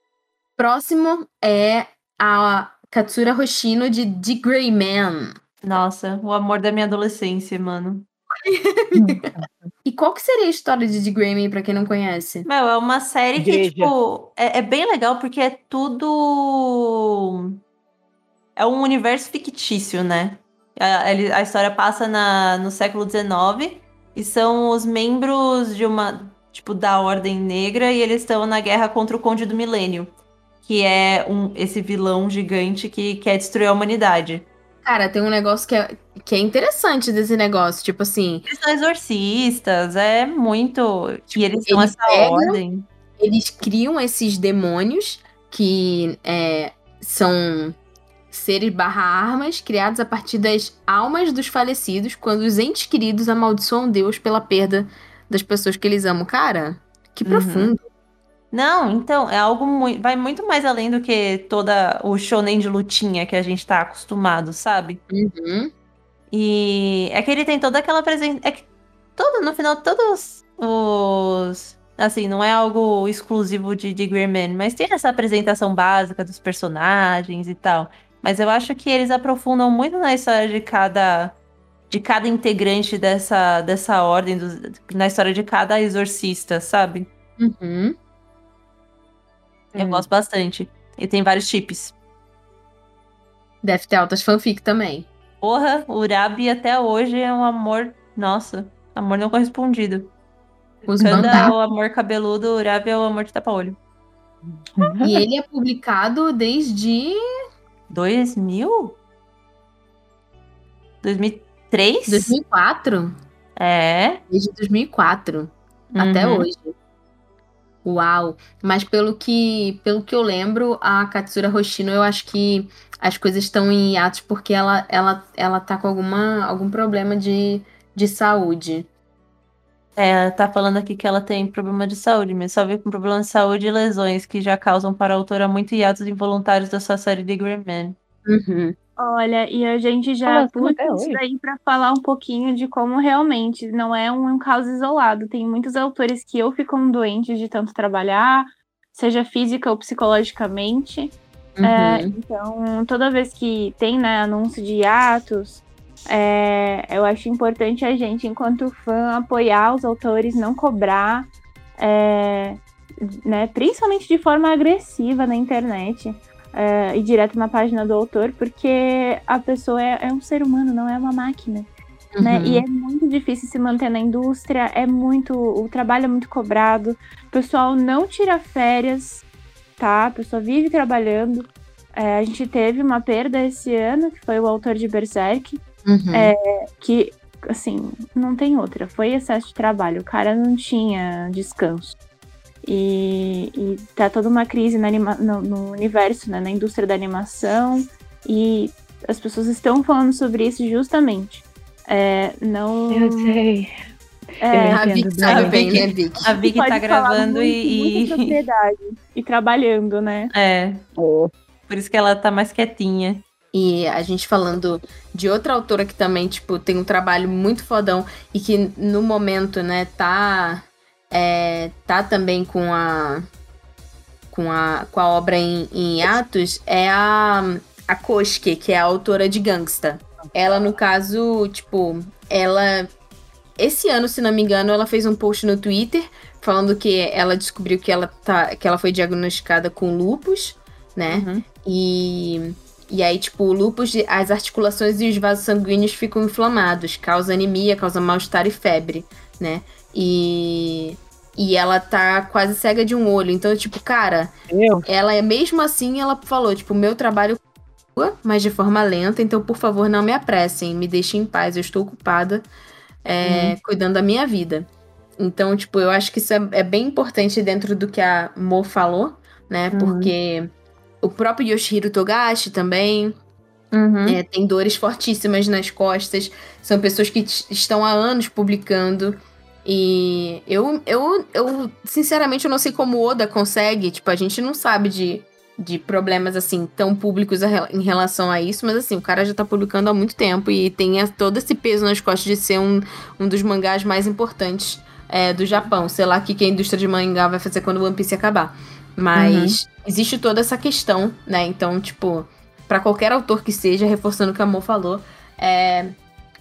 Próximo é a Katsura Hoshino de The Grey Man. Nossa, o amor da minha adolescência, mano. e qual que seria a história de The Grey Man pra quem não conhece? Meu, é uma série Igreja. que, tipo, é, é bem legal porque é tudo. É um universo fictício, né? A, a história passa na, no século XIX e são os membros de uma, tipo, da Ordem Negra e eles estão na guerra contra o Conde do Milênio, que é um, esse vilão gigante que quer destruir a humanidade. cara, tem um negócio que é, que é interessante desse negócio. Tipo assim. Eles são exorcistas, é muito. Tipo, e eles são essa pegam, ordem. Eles criam esses demônios que é, são seres barra armas criados a partir das almas dos falecidos quando os entes queridos amaldiçoam Deus pela perda das pessoas que eles amam. Cara, que uhum. profundo. Não, então, é algo muito. Vai muito mais além do que toda o shonen de lutinha que a gente tá acostumado, sabe? Uhum. E é que ele tem toda aquela presença. É que todo, no final, todos os. Assim, não é algo exclusivo de, de Greerman, mas tem essa apresentação básica dos personagens e tal. Mas eu acho que eles aprofundam muito na história de cada de cada integrante dessa, dessa ordem, do, na história de cada exorcista, sabe? Uhum. Eu hum. gosto bastante. E tem vários chips. Deve ter altas fanfic também. Porra, o Urabi até hoje é um amor. Nossa, amor não correspondido. Os Kanda é o amor cabeludo, o Urabi é o amor de tapa-olho. E ele é publicado desde. 2000? 2003? 2004? É. Desde 2004. Uhum. Até hoje. Uau! Mas pelo que, pelo que eu lembro, a Katsura Hoshino, eu acho que as coisas estão em hiatos porque ela, ela, ela tá com alguma, algum problema de, de saúde. É, tá falando aqui que ela tem problema de saúde, mas só vê com problema de saúde e lesões que já causam para a autora muito hiatos involuntários da sua série de Grey Uhum. Olha, e a gente já puxa isso daí para falar um pouquinho de como realmente não é um, um caso isolado. Tem muitos autores que ou ficam doentes de tanto trabalhar, seja física ou psicologicamente. É, uhum. É, então, toda vez que tem né, anúncio de atos, é, eu acho importante a gente, enquanto fã, apoiar os autores, não cobrar, é, né, principalmente de forma agressiva na internet uh, ir direto na página do autor, porque a pessoa é, é um ser humano, não é uma máquina. Uhum. Né? E é muito difícil se manter na indústria, é muito. O trabalho é muito cobrado, o pessoal não tira férias, tá? A pessoa vive trabalhando. É, a gente teve uma perda esse ano, que foi o autor de Berserk, uhum. é, que, assim, não tem outra. Foi excesso de trabalho. O cara não tinha descanso. E, e tá toda uma crise anima, no, no, universo, né, na indústria da animação, e as pessoas estão falando sobre isso justamente. É, não. Eu sei. É, a Vicky sabe bem, né, Vicky? A Vicky tá gravando e. Propriedade, e trabalhando, né? É. Oh. Por isso que ela tá mais quietinha. E a gente falando de outra autora que também, tipo, tem um trabalho muito fodão e que no momento, né, tá é, tá também com a com a, com a obra em, em atos é a, a Koshke, que é a autora de Gangsta. Ela, no caso, tipo, ela. Esse ano, se não me engano, ela fez um post no Twitter falando que ela descobriu que ela, tá, que ela foi diagnosticada com lupus, né? Uhum. E, e aí, tipo, o lupus, as articulações e os vasos sanguíneos ficam inflamados, causa anemia, causa mal-estar e febre, né? E e ela tá quase cega de um olho. Então, tipo, cara, eu? ela é mesmo assim, ela falou, tipo, meu trabalho mas de forma lenta, então, por favor, não me apressem, me deixem em paz, eu estou ocupada é, uhum. cuidando da minha vida. Então, tipo, eu acho que isso é, é, bem importante dentro do que a Mo falou, né? Uhum. Porque o próprio Yoshihiro Togashi também uhum. é, tem dores fortíssimas nas costas. São pessoas que estão há anos publicando e eu, eu, eu, sinceramente, eu não sei como o Oda consegue. Tipo, a gente não sabe de, de problemas assim tão públicos em relação a isso, mas assim, o cara já tá publicando há muito tempo e tem todo esse peso nas costas de ser um, um dos mangás mais importantes é, do Japão. Sei lá o que a indústria de mangá vai fazer quando o One Piece acabar. Mas uhum. existe toda essa questão, né? Então, tipo, para qualquer autor que seja, reforçando o que a Amor falou, é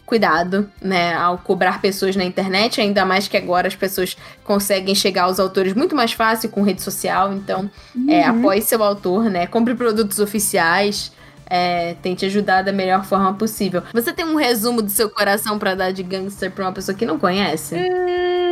cuidado, né, ao cobrar pessoas na internet, ainda mais que agora as pessoas conseguem chegar aos autores muito mais fácil com rede social, então uhum. é, apoie seu autor, né, compre produtos oficiais, é, tente ajudar da melhor forma possível. Você tem um resumo do seu coração para dar de gangster pra uma pessoa que não conhece? Hum,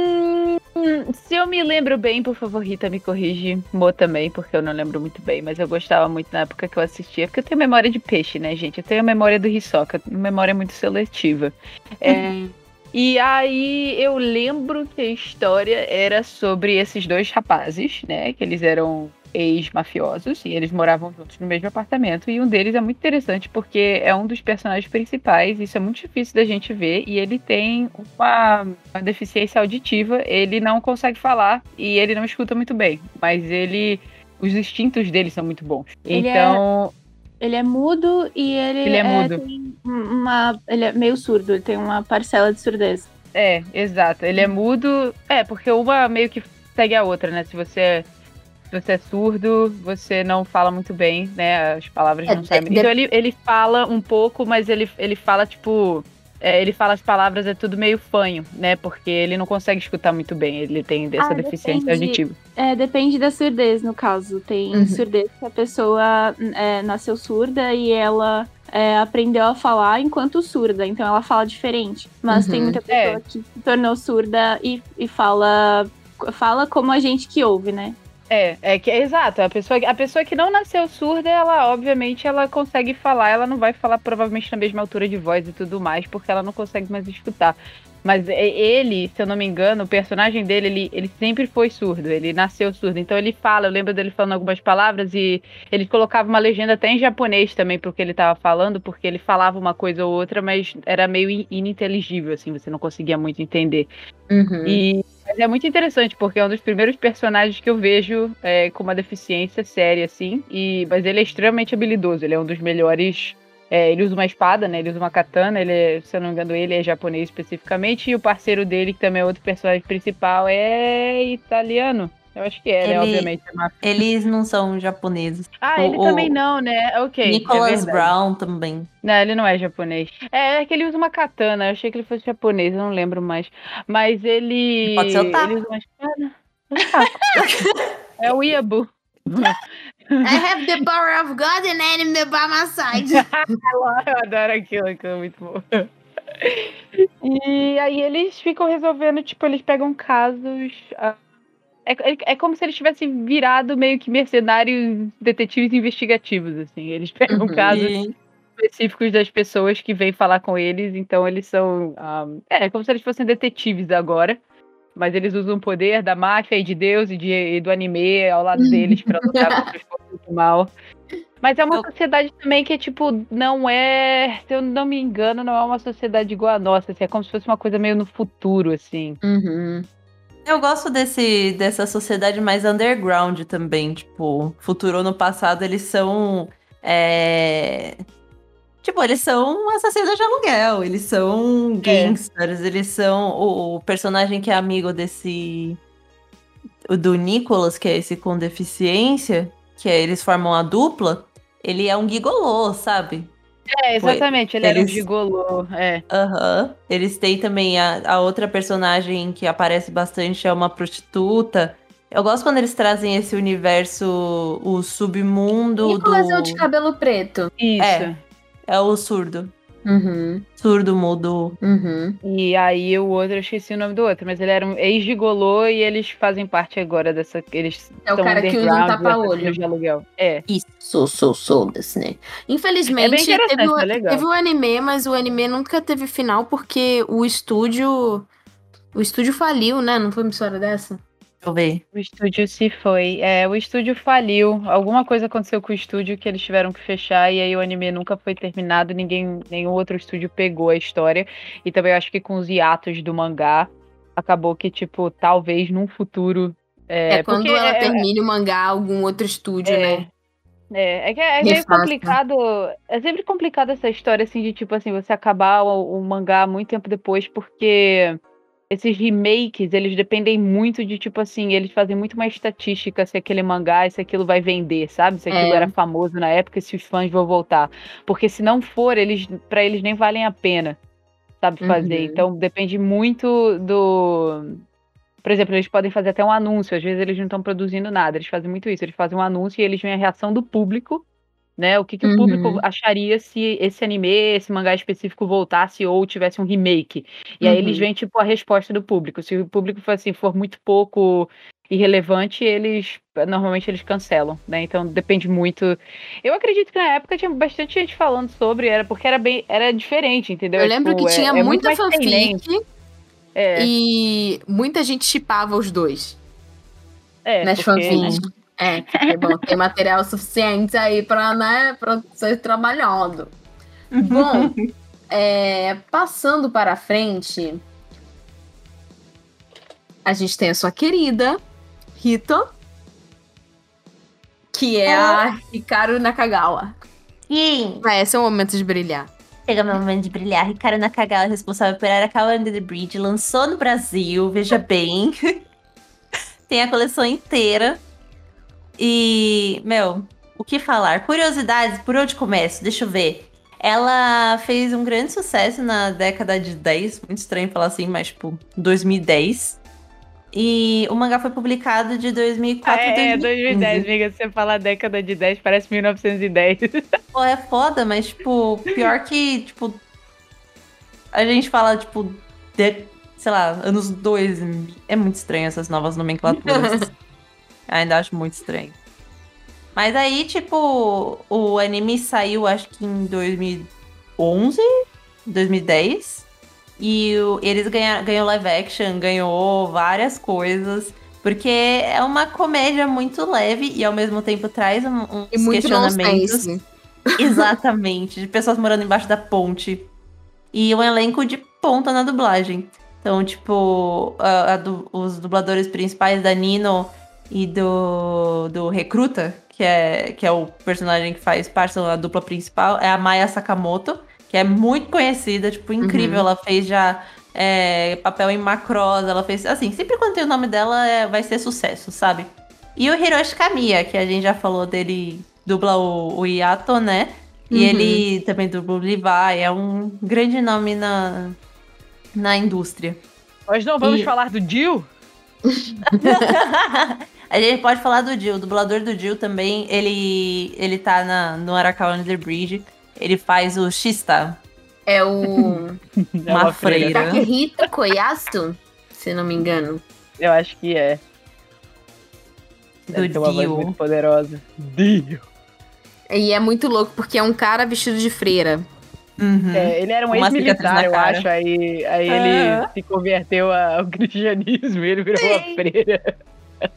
se eu me lembro bem, por favor, Rita, me corrige. Mo também, porque eu não lembro muito bem, mas eu gostava muito na época que eu assistia, porque eu tenho memória de peixe, né, gente? Eu tenho a memória do Hisoka, memória muito seletiva. É, e aí eu lembro que a história era sobre esses dois rapazes, né? Que eles eram ex-mafiosos e eles moravam juntos no mesmo apartamento. E um deles é muito interessante porque é um dos personagens principais, isso é muito difícil da gente ver. E ele tem uma, uma deficiência auditiva, ele não consegue falar e ele não escuta muito bem, mas ele. Os instintos dele são muito bons. Ele é então. É... Ele é mudo e ele, ele é, é mudo. tem uma. Ele é meio surdo, ele tem uma parcela de surdez. É, exato. Ele é mudo. É, porque uma meio que segue a outra, né? Se você você é surdo, você não fala muito bem, né? As palavras é, não saem. É, então ele, ele fala um pouco, mas ele, ele fala, tipo. É, ele fala as palavras, é tudo meio fanho, né? Porque ele não consegue escutar muito bem, ele tem essa ah, deficiência depende, auditiva. É, depende da surdez, no caso. Tem uhum. surdez que a pessoa é, nasceu surda e ela é, aprendeu a falar enquanto surda, então ela fala diferente. Mas uhum. tem muita pessoa é. que se tornou surda e, e fala, fala como a gente que ouve, né? É, é que é exato. A pessoa, a pessoa que não nasceu surda, ela obviamente ela consegue falar, ela não vai falar provavelmente na mesma altura de voz e tudo mais, porque ela não consegue mais escutar. Mas ele, se eu não me engano, o personagem dele, ele, ele sempre foi surdo, ele nasceu surdo. Então ele fala, eu lembro dele falando algumas palavras e ele colocava uma legenda até em japonês também pro que ele estava falando, porque ele falava uma coisa ou outra, mas era meio ininteligível, assim, você não conseguia muito entender. Uhum. E é muito interessante, porque é um dos primeiros personagens que eu vejo é, com uma deficiência séria, assim. E, mas ele é extremamente habilidoso, ele é um dos melhores é, ele usa uma espada, né? Ele usa uma katana. Ele, é, se eu não me engano, ele é japonês especificamente. E o parceiro dele, que também é outro personagem principal, é italiano. Eu acho que é, ele, né? Obviamente. É eles não são japoneses. Ah, o, ele o, também não, né? Ok. Nicholas é Brown também. Não, ele não é japonês. É, é, que ele usa uma katana. Eu achei que ele fosse japonês, eu não lembro mais. Mas ele. Pode ser o Ele usa uma espada. é o Iabu. I have the power of God and enemy by my side. eu adoro aquilo, aquilo é muito bom. E aí eles ficam resolvendo, tipo, eles pegam casos. Uh, é, é, como se eles tivessem virado meio que mercenários detetives investigativos, assim. Eles pegam uhum. casos específicos das pessoas que vêm falar com eles, então eles são. Um, ah, é, como se eles fossem detetives agora mas eles usam o poder da máfia e de Deus e, de, e do anime ao lado deles para lutar contra os forças do mal. Mas é uma eu... sociedade também que, tipo, não é. Se eu não me engano, não é uma sociedade igual a nossa. Assim, é como se fosse uma coisa meio no futuro, assim. Uhum. Eu gosto desse, dessa sociedade mais underground também. Tipo, futuro no passado, eles são. É Tipo, eles são assassinos de aluguel, eles são é. gangsters, é. eles são. O, o, personagem que é amigo desse. Do Nicholas, que é esse com deficiência, que é, eles formam a dupla, ele é um gigolô, sabe? É, exatamente, ele eles... era um gigolô, é. Aham. Uhum. Eles têm também a, a outra personagem que aparece bastante, é uma prostituta. Eu gosto quando eles trazem esse universo, o submundo Nicolas do... é o de cabelo preto. Isso. É. É o surdo. Uhum. Surdo, mudo. Uhum. E aí o outro, eu esqueci o nome do outro, mas ele era um ex-gigolô e eles fazem parte agora dessa. Eles é o cara que usa um tapa-olho. De aluguel. É. Isso, sou, sou, sou desse, né? Infelizmente, é teve, o, é teve o anime, mas o anime nunca teve final porque o estúdio. O estúdio faliu, né? Não foi uma história dessa? Deixa eu ver. O estúdio se foi. É, o estúdio faliu. Alguma coisa aconteceu com o estúdio que eles tiveram que fechar e aí o anime nunca foi terminado. Ninguém, nenhum outro estúdio pegou a história. E também eu acho que com os hiatos do mangá acabou que tipo talvez num futuro. É, é quando ela é, termine o mangá, algum outro estúdio, é, né? É, é que é, é meio complicado. É sempre complicado essa história assim de tipo assim você acabar o, o mangá muito tempo depois porque esses remakes, eles dependem muito de, tipo assim, eles fazem muito uma estatística se aquele mangá, se aquilo vai vender, sabe? Se aquilo é. era famoso na época, se os fãs vão voltar. Porque se não for, eles para eles nem valem a pena, sabe, fazer. Uhum. Então depende muito do. Por exemplo, eles podem fazer até um anúncio, às vezes eles não estão produzindo nada, eles fazem muito isso, eles fazem um anúncio e eles veem a reação do público né? O que, que uhum. o público acharia se esse anime, esse mangá específico voltasse ou tivesse um remake. E uhum. aí eles uhum. veem, tipo, a resposta do público. Se o público for, assim, for muito pouco irrelevante, eles normalmente eles cancelam, né? Então depende muito. Eu acredito que na época tinha bastante gente falando sobre, era porque era bem, era diferente, entendeu? Eu lembro tipo, que tinha é, é muita fanfic é. e muita gente chipava os dois. É, nas porque, fanfics. Né? É, porque, bom, tem material suficiente aí pra, né, pra ser trabalhado. Bom, é, passando para frente, a gente tem a sua querida Rito, que é a Hikaru Nakagawa. Sim. É, esse é o momento de brilhar. Chega meu momento de brilhar. Hikaru Nakagawa, responsável por Arakawa Under the Bridge, lançou no Brasil, veja bem. tem a coleção inteira. E, meu, o que falar? Curiosidades, por onde começo? Deixa eu ver. Ela fez um grande sucesso na década de 10, muito estranho falar assim, mas tipo, 2010. E o mangá foi publicado de 2004 a é, 2010, amiga. Se você falar década de 10, parece 1910. Pô, é foda, mas, tipo, pior que, tipo. A gente fala, tipo, de, sei lá, anos 2. É muito estranho essas novas nomenclaturas. Ainda acho muito estranho. Mas aí, tipo, o anime saiu, acho que em 2011, 2010. E o, eles ganharam, ganhou live action, ganhou várias coisas. Porque é uma comédia muito leve e ao mesmo tempo traz um, uns e muito questionamentos. Exatamente, de pessoas morando embaixo da ponte. E um elenco de ponta na dublagem. Então, tipo, a, a os dubladores principais da Nino e do, do Recruta, que é, que é o personagem que faz parte da dupla principal, é a Maya Sakamoto que é muito conhecida, tipo, incrível. Uhum. Ela fez já é, papel em Macross, ela fez. Assim, sempre quando tem o nome dela é, vai ser sucesso, sabe? E o Hiroshi Kamiya, que a gente já falou dele, dubla o, o Yato, né? E uhum. ele também dubla o Levi, é um grande nome na, na indústria. Nós não vamos e... falar do Jill? a gente pode falar do Jill, o dublador do Jill também, ele, ele tá na, no Arakawa Under Bridge. Ele faz o Shista. É o. é uma, uma freira. Takehito Koyasu, se não me engano. Eu acho que é. Do Dio. muito poderosa. Dio. E é muito louco, porque é um cara vestido de freira. Uhum. É, ele era um ex-militar, eu acho. Aí, aí ah. ele se converteu ao cristianismo e ele virou Sim. uma freira.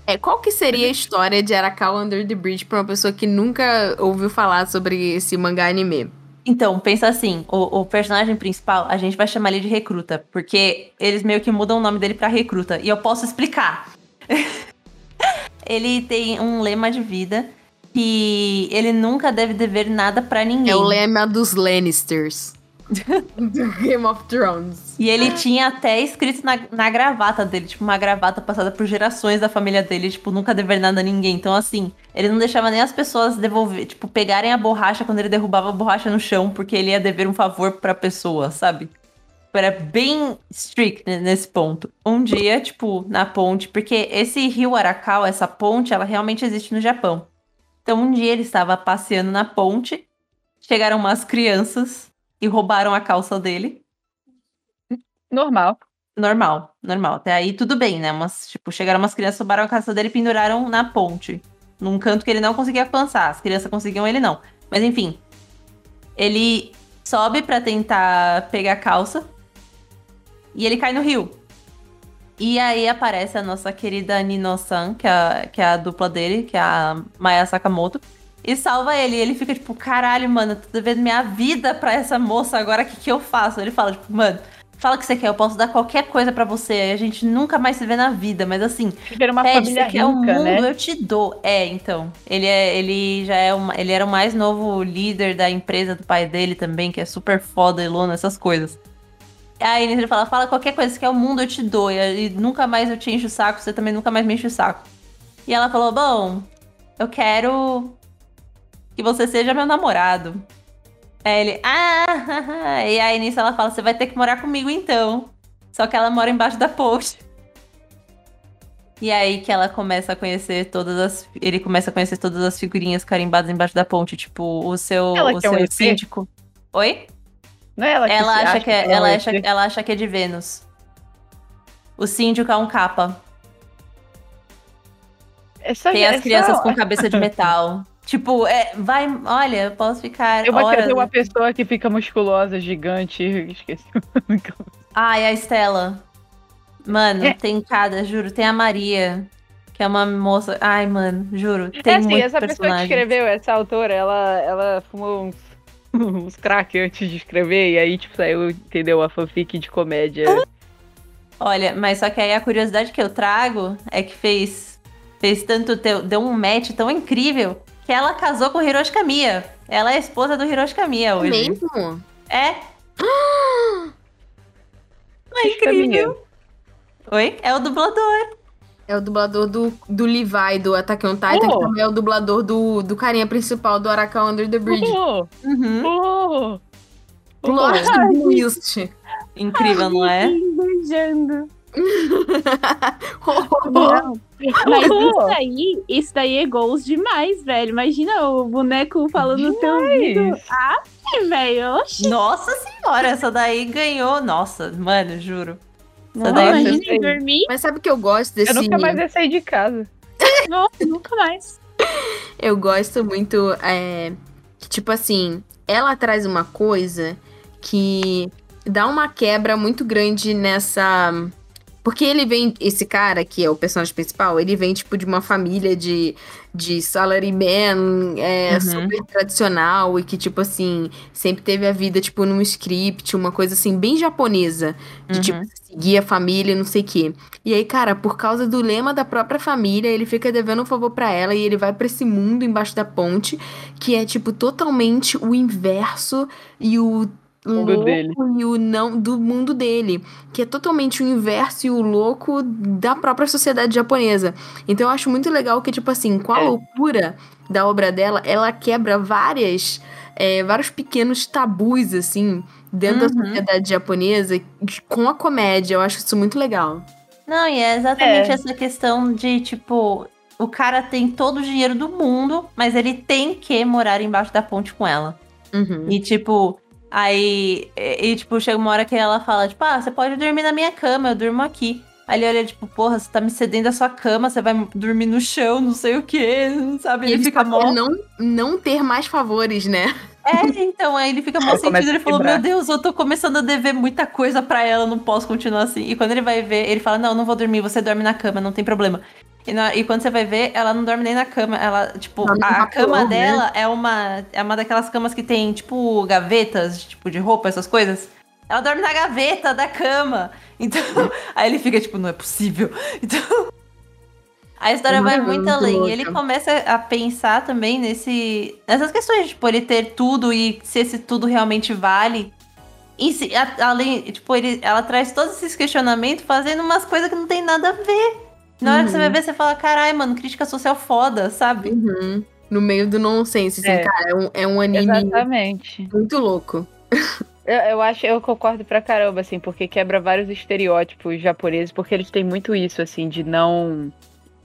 É, qual que seria a história de Arakawa Under the Bridge pra uma pessoa que nunca ouviu falar sobre esse mangá anime? Então, pensa assim, o, o, personagem principal, a gente vai chamar ele de recruta, porque eles meio que mudam o nome dele para recruta, e eu posso explicar. ele tem um lema de vida que ele nunca deve dever nada para ninguém. É o lema dos Lannisters. Game of Thrones. E ele tinha até escrito na, na gravata dele, tipo, uma gravata passada por gerações da família dele, tipo, nunca dever nada a ninguém. Então, assim, ele não deixava nem as pessoas devolver, tipo, pegarem a borracha quando ele derrubava a borracha no chão, porque ele ia dever um favor pra pessoa, sabe? Era bem strict nesse ponto. Um dia, tipo, na ponte, porque esse rio Arakawa, essa ponte, ela realmente existe no Japão. Então, um dia ele estava passeando na ponte, chegaram umas crianças e roubaram a calça dele. Normal. Normal, normal. Até aí tudo bem, né? Mas, tipo, chegaram umas crianças, roubaram a calça dele e penduraram na ponte. Num canto que ele não conseguia avançar. As crianças conseguiam, ele não. Mas enfim. Ele sobe para tentar pegar a calça. E ele cai no rio. E aí aparece a nossa querida Nino-san, que, é, que é a dupla dele, que é a Maya Sakamoto e salva ele. E ele fica tipo, caralho, mano, eu tô devendo minha vida pra essa moça, agora o que, que eu faço? Ele fala, tipo, mano, fala o que você quer, eu posso dar qualquer coisa para você. A gente nunca mais se vê na vida, mas assim, Viver uma pede, família você rica, o mundo, né? eu te dou. É, então. Ele é, ele já é uma, ele era o mais novo líder da empresa do pai dele também, que é super foda, Ilona, essas coisas. Aí ele fala, fala qualquer coisa, você quer o mundo, eu te dou. E, e nunca mais eu te encho o saco, você também nunca mais me enche o saco. E ela falou, bom, eu quero que você seja meu namorado. Aí ele, ah, e aí nisso ela fala, você vai ter que morar comigo então. Só que ela mora embaixo da post. E aí que ela começa a conhecer todas as. Ele começa a conhecer todas as figurinhas carimbadas embaixo da ponte. Tipo, o seu, Ela o é um seu ET? síndico. Oi? Não é ela que Ela se acha que, é, ela, um acha, ela acha que é de Vênus. O síndico é um capa. É só- Tem é as só- crianças com cabeça de metal. Tipo, é, vai. Olha, eu posso ficar. Tem uma, horas... uma pessoa que fica musculosa, gigante. Esqueci. Ai, a Estela. Mano, É. tem cada, juro. Tem a Maria, que é uma moça. Ai, mano, juro. Tem é assim, essa pessoa que escreveu, essa autora, ela, ela fumou uns, uns crack antes de escrever, e aí, tipo, saiu, entendeu? A fanfic de comédia. Olha, mas só que aí a curiosidade que eu trago é que fez, fez tanto, deu um match tão incrível que ela casou com o Hiroshi Kamiya. Ela é a esposa do Hiroshi Kamiya hoje. Mesmo? É. É incrível. Oi? É o dublador. É o dublador do, do Levi, do Attack on Titan, que Oh. também é o dublador do, do carinha principal do Arakawa Under the Bridge. Oh, Uhum. oh, oh. Plot twist. Incrível, não é? Beijando. Não. Mas isso daí, isso daí é goals demais, velho. Imagina o boneco falando no teu ouvido. Demais. Ah, velho. Nossa senhora, essa daí ganhou. Nossa, mano, juro. Essa Não, imagina dormir. Mas sabe o que eu gosto desse. Eu nunca mais ia sair de casa. Nossa, nunca mais. Eu gosto muito. É, que, tipo assim, ela traz uma coisa que dá uma quebra muito grande nessa. Porque ele vem, esse cara, que é o personagem principal, ele vem, tipo, de uma família de, de salaryman é, Uhum. super tradicional e que, tipo assim, sempre teve a vida, tipo, num script, uma coisa assim, bem japonesa. De, Uhum. tipo, seguir a família, não sei o quê. E aí, cara, por causa do lema da própria família, ele fica devendo um favor pra ela e ele vai pra esse mundo embaixo da ponte, que é, tipo, totalmente o inverso e o Mundo louco dele. e o não do mundo dele, que é totalmente o inverso e o louco da própria sociedade japonesa. Então eu acho muito legal que, tipo assim, com a É. loucura da obra dela, ela quebra várias, é, vários pequenos tabus, assim, dentro da Uhum. sociedade japonesa, com a comédia. Eu acho isso muito legal. Não, e é exatamente É. essa questão de, tipo, o cara tem todo o dinheiro do mundo, mas ele tem que morar embaixo da ponte com ela. Uhum. E, tipo, aí. E, e, tipo, chega uma hora que ela fala, tipo, ah, você pode dormir na minha cama, eu durmo aqui. Aí ele olha, tipo, porra, você tá me cedendo a sua cama, você vai dormir no chão, não sei o quê, sabe? E Ele, ele fica mó. não, não ter mais favores, né? É, então, aí ele fica mó começa sentido. Ele falou. Meu Deus, eu tô começando a dever muita coisa pra ela, não posso continuar assim. E quando ele vai ver, ele fala: Não, não vou dormir, você dorme na cama, não tem problema. E, na- e quando você vai ver, ela não dorme nem na cama. Ela, tipo, a, a cama né? dela é uma é uma daquelas camas que tem, tipo, gavetas, tipo, de roupa, essas coisas. Ela dorme na gaveta da cama. Então, aí ele fica, tipo, não é possível. Então. A história vai Muito muito além. E ele louca. começa a pensar também nesse, nessas questões, tipo, ele ter tudo e se esse tudo realmente vale. E se, a- além, tipo, ele, ela traz todos esses questionamentos fazendo umas coisas que não tem nada a ver. Na hora que você Uhum. vai ver, você fala, caralho, mano, crítica social foda, sabe? Uhum. No meio do nonsense, assim, É. cara. É um, é um anime Exatamente. muito louco. Eu, eu acho, eu concordo pra caramba, assim, porque quebra vários estereótipos japoneses, porque eles têm muito isso, assim, de não.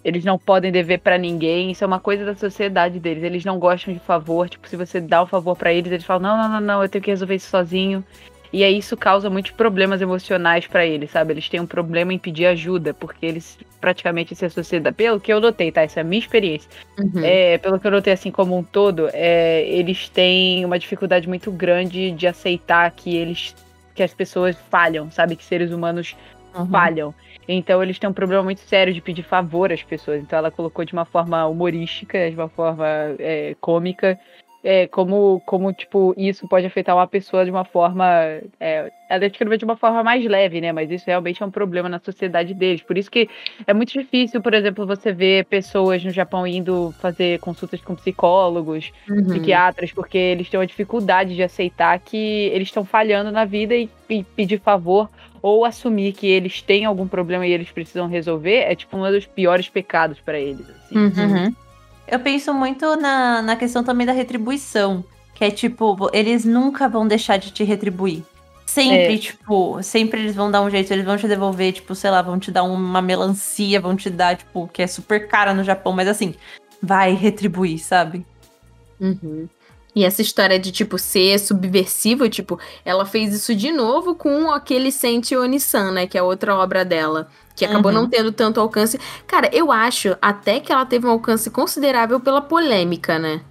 Eles não podem dever pra ninguém, isso é uma coisa da sociedade deles. Eles não gostam de favor, tipo, se você dá um favor pra eles, eles falam: não, não, não, não, eu tenho que resolver isso sozinho. E aí isso causa muitos problemas emocionais pra eles, sabe? Eles têm um problema em pedir ajuda, porque eles praticamente se sociedade. Pelo que eu notei, tá? Essa é a minha experiência. Uhum. É, pelo que eu notei assim como um todo, é, eles têm uma dificuldade muito grande de aceitar que eles que as pessoas falham, sabe? Que seres humanos Uhum. falham. Então eles têm um problema muito sério de pedir favor às pessoas. Então ela colocou de uma forma humorística, de uma forma é, cômica, é, como, como, tipo, isso pode afetar uma pessoa de uma forma. É, ela descreveu de uma forma mais leve, né? Mas isso realmente é um problema na sociedade deles. Por isso que é muito difícil, por exemplo, você ver pessoas no Japão indo fazer consultas com psicólogos, Uhum. psiquiatras, porque eles têm uma dificuldade de aceitar que eles estão falhando na vida e, e pedir favor ou assumir que eles têm algum problema e eles precisam resolver é tipo um dos piores pecados para eles. assim. Uhum. Eu penso muito na, na questão também da retribuição. Que é tipo, eles nunca vão deixar de te retribuir. Sempre, é. tipo, sempre eles vão dar um jeito, eles vão te devolver, tipo, sei lá, vão te dar uma melancia, vão te dar, tipo, que é super cara no Japão, mas assim, vai retribuir, sabe? Uhum. E essa história de, tipo, ser subversivo, tipo, ela fez isso de novo com aquele Sente Onisan, né? Que é outra obra dela. Que acabou uhum. não tendo tanto alcance. Cara, eu acho até que ela teve um alcance considerável pela polêmica, né?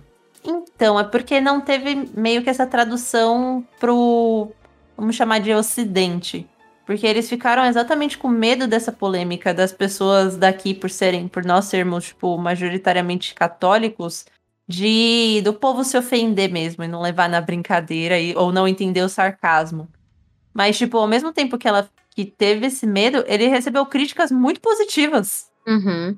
Então, é porque não teve meio que essa tradução pro, vamos chamar de ocidente. Porque eles ficaram exatamente com medo dessa polêmica das pessoas daqui por serem, por nós sermos, tipo, majoritariamente católicos, de do povo se ofender mesmo e não levar na brincadeira e, ou não entender o sarcasmo. Mas, tipo, ao mesmo tempo que ela que teve esse medo, ele recebeu críticas muito positivas. Uhum.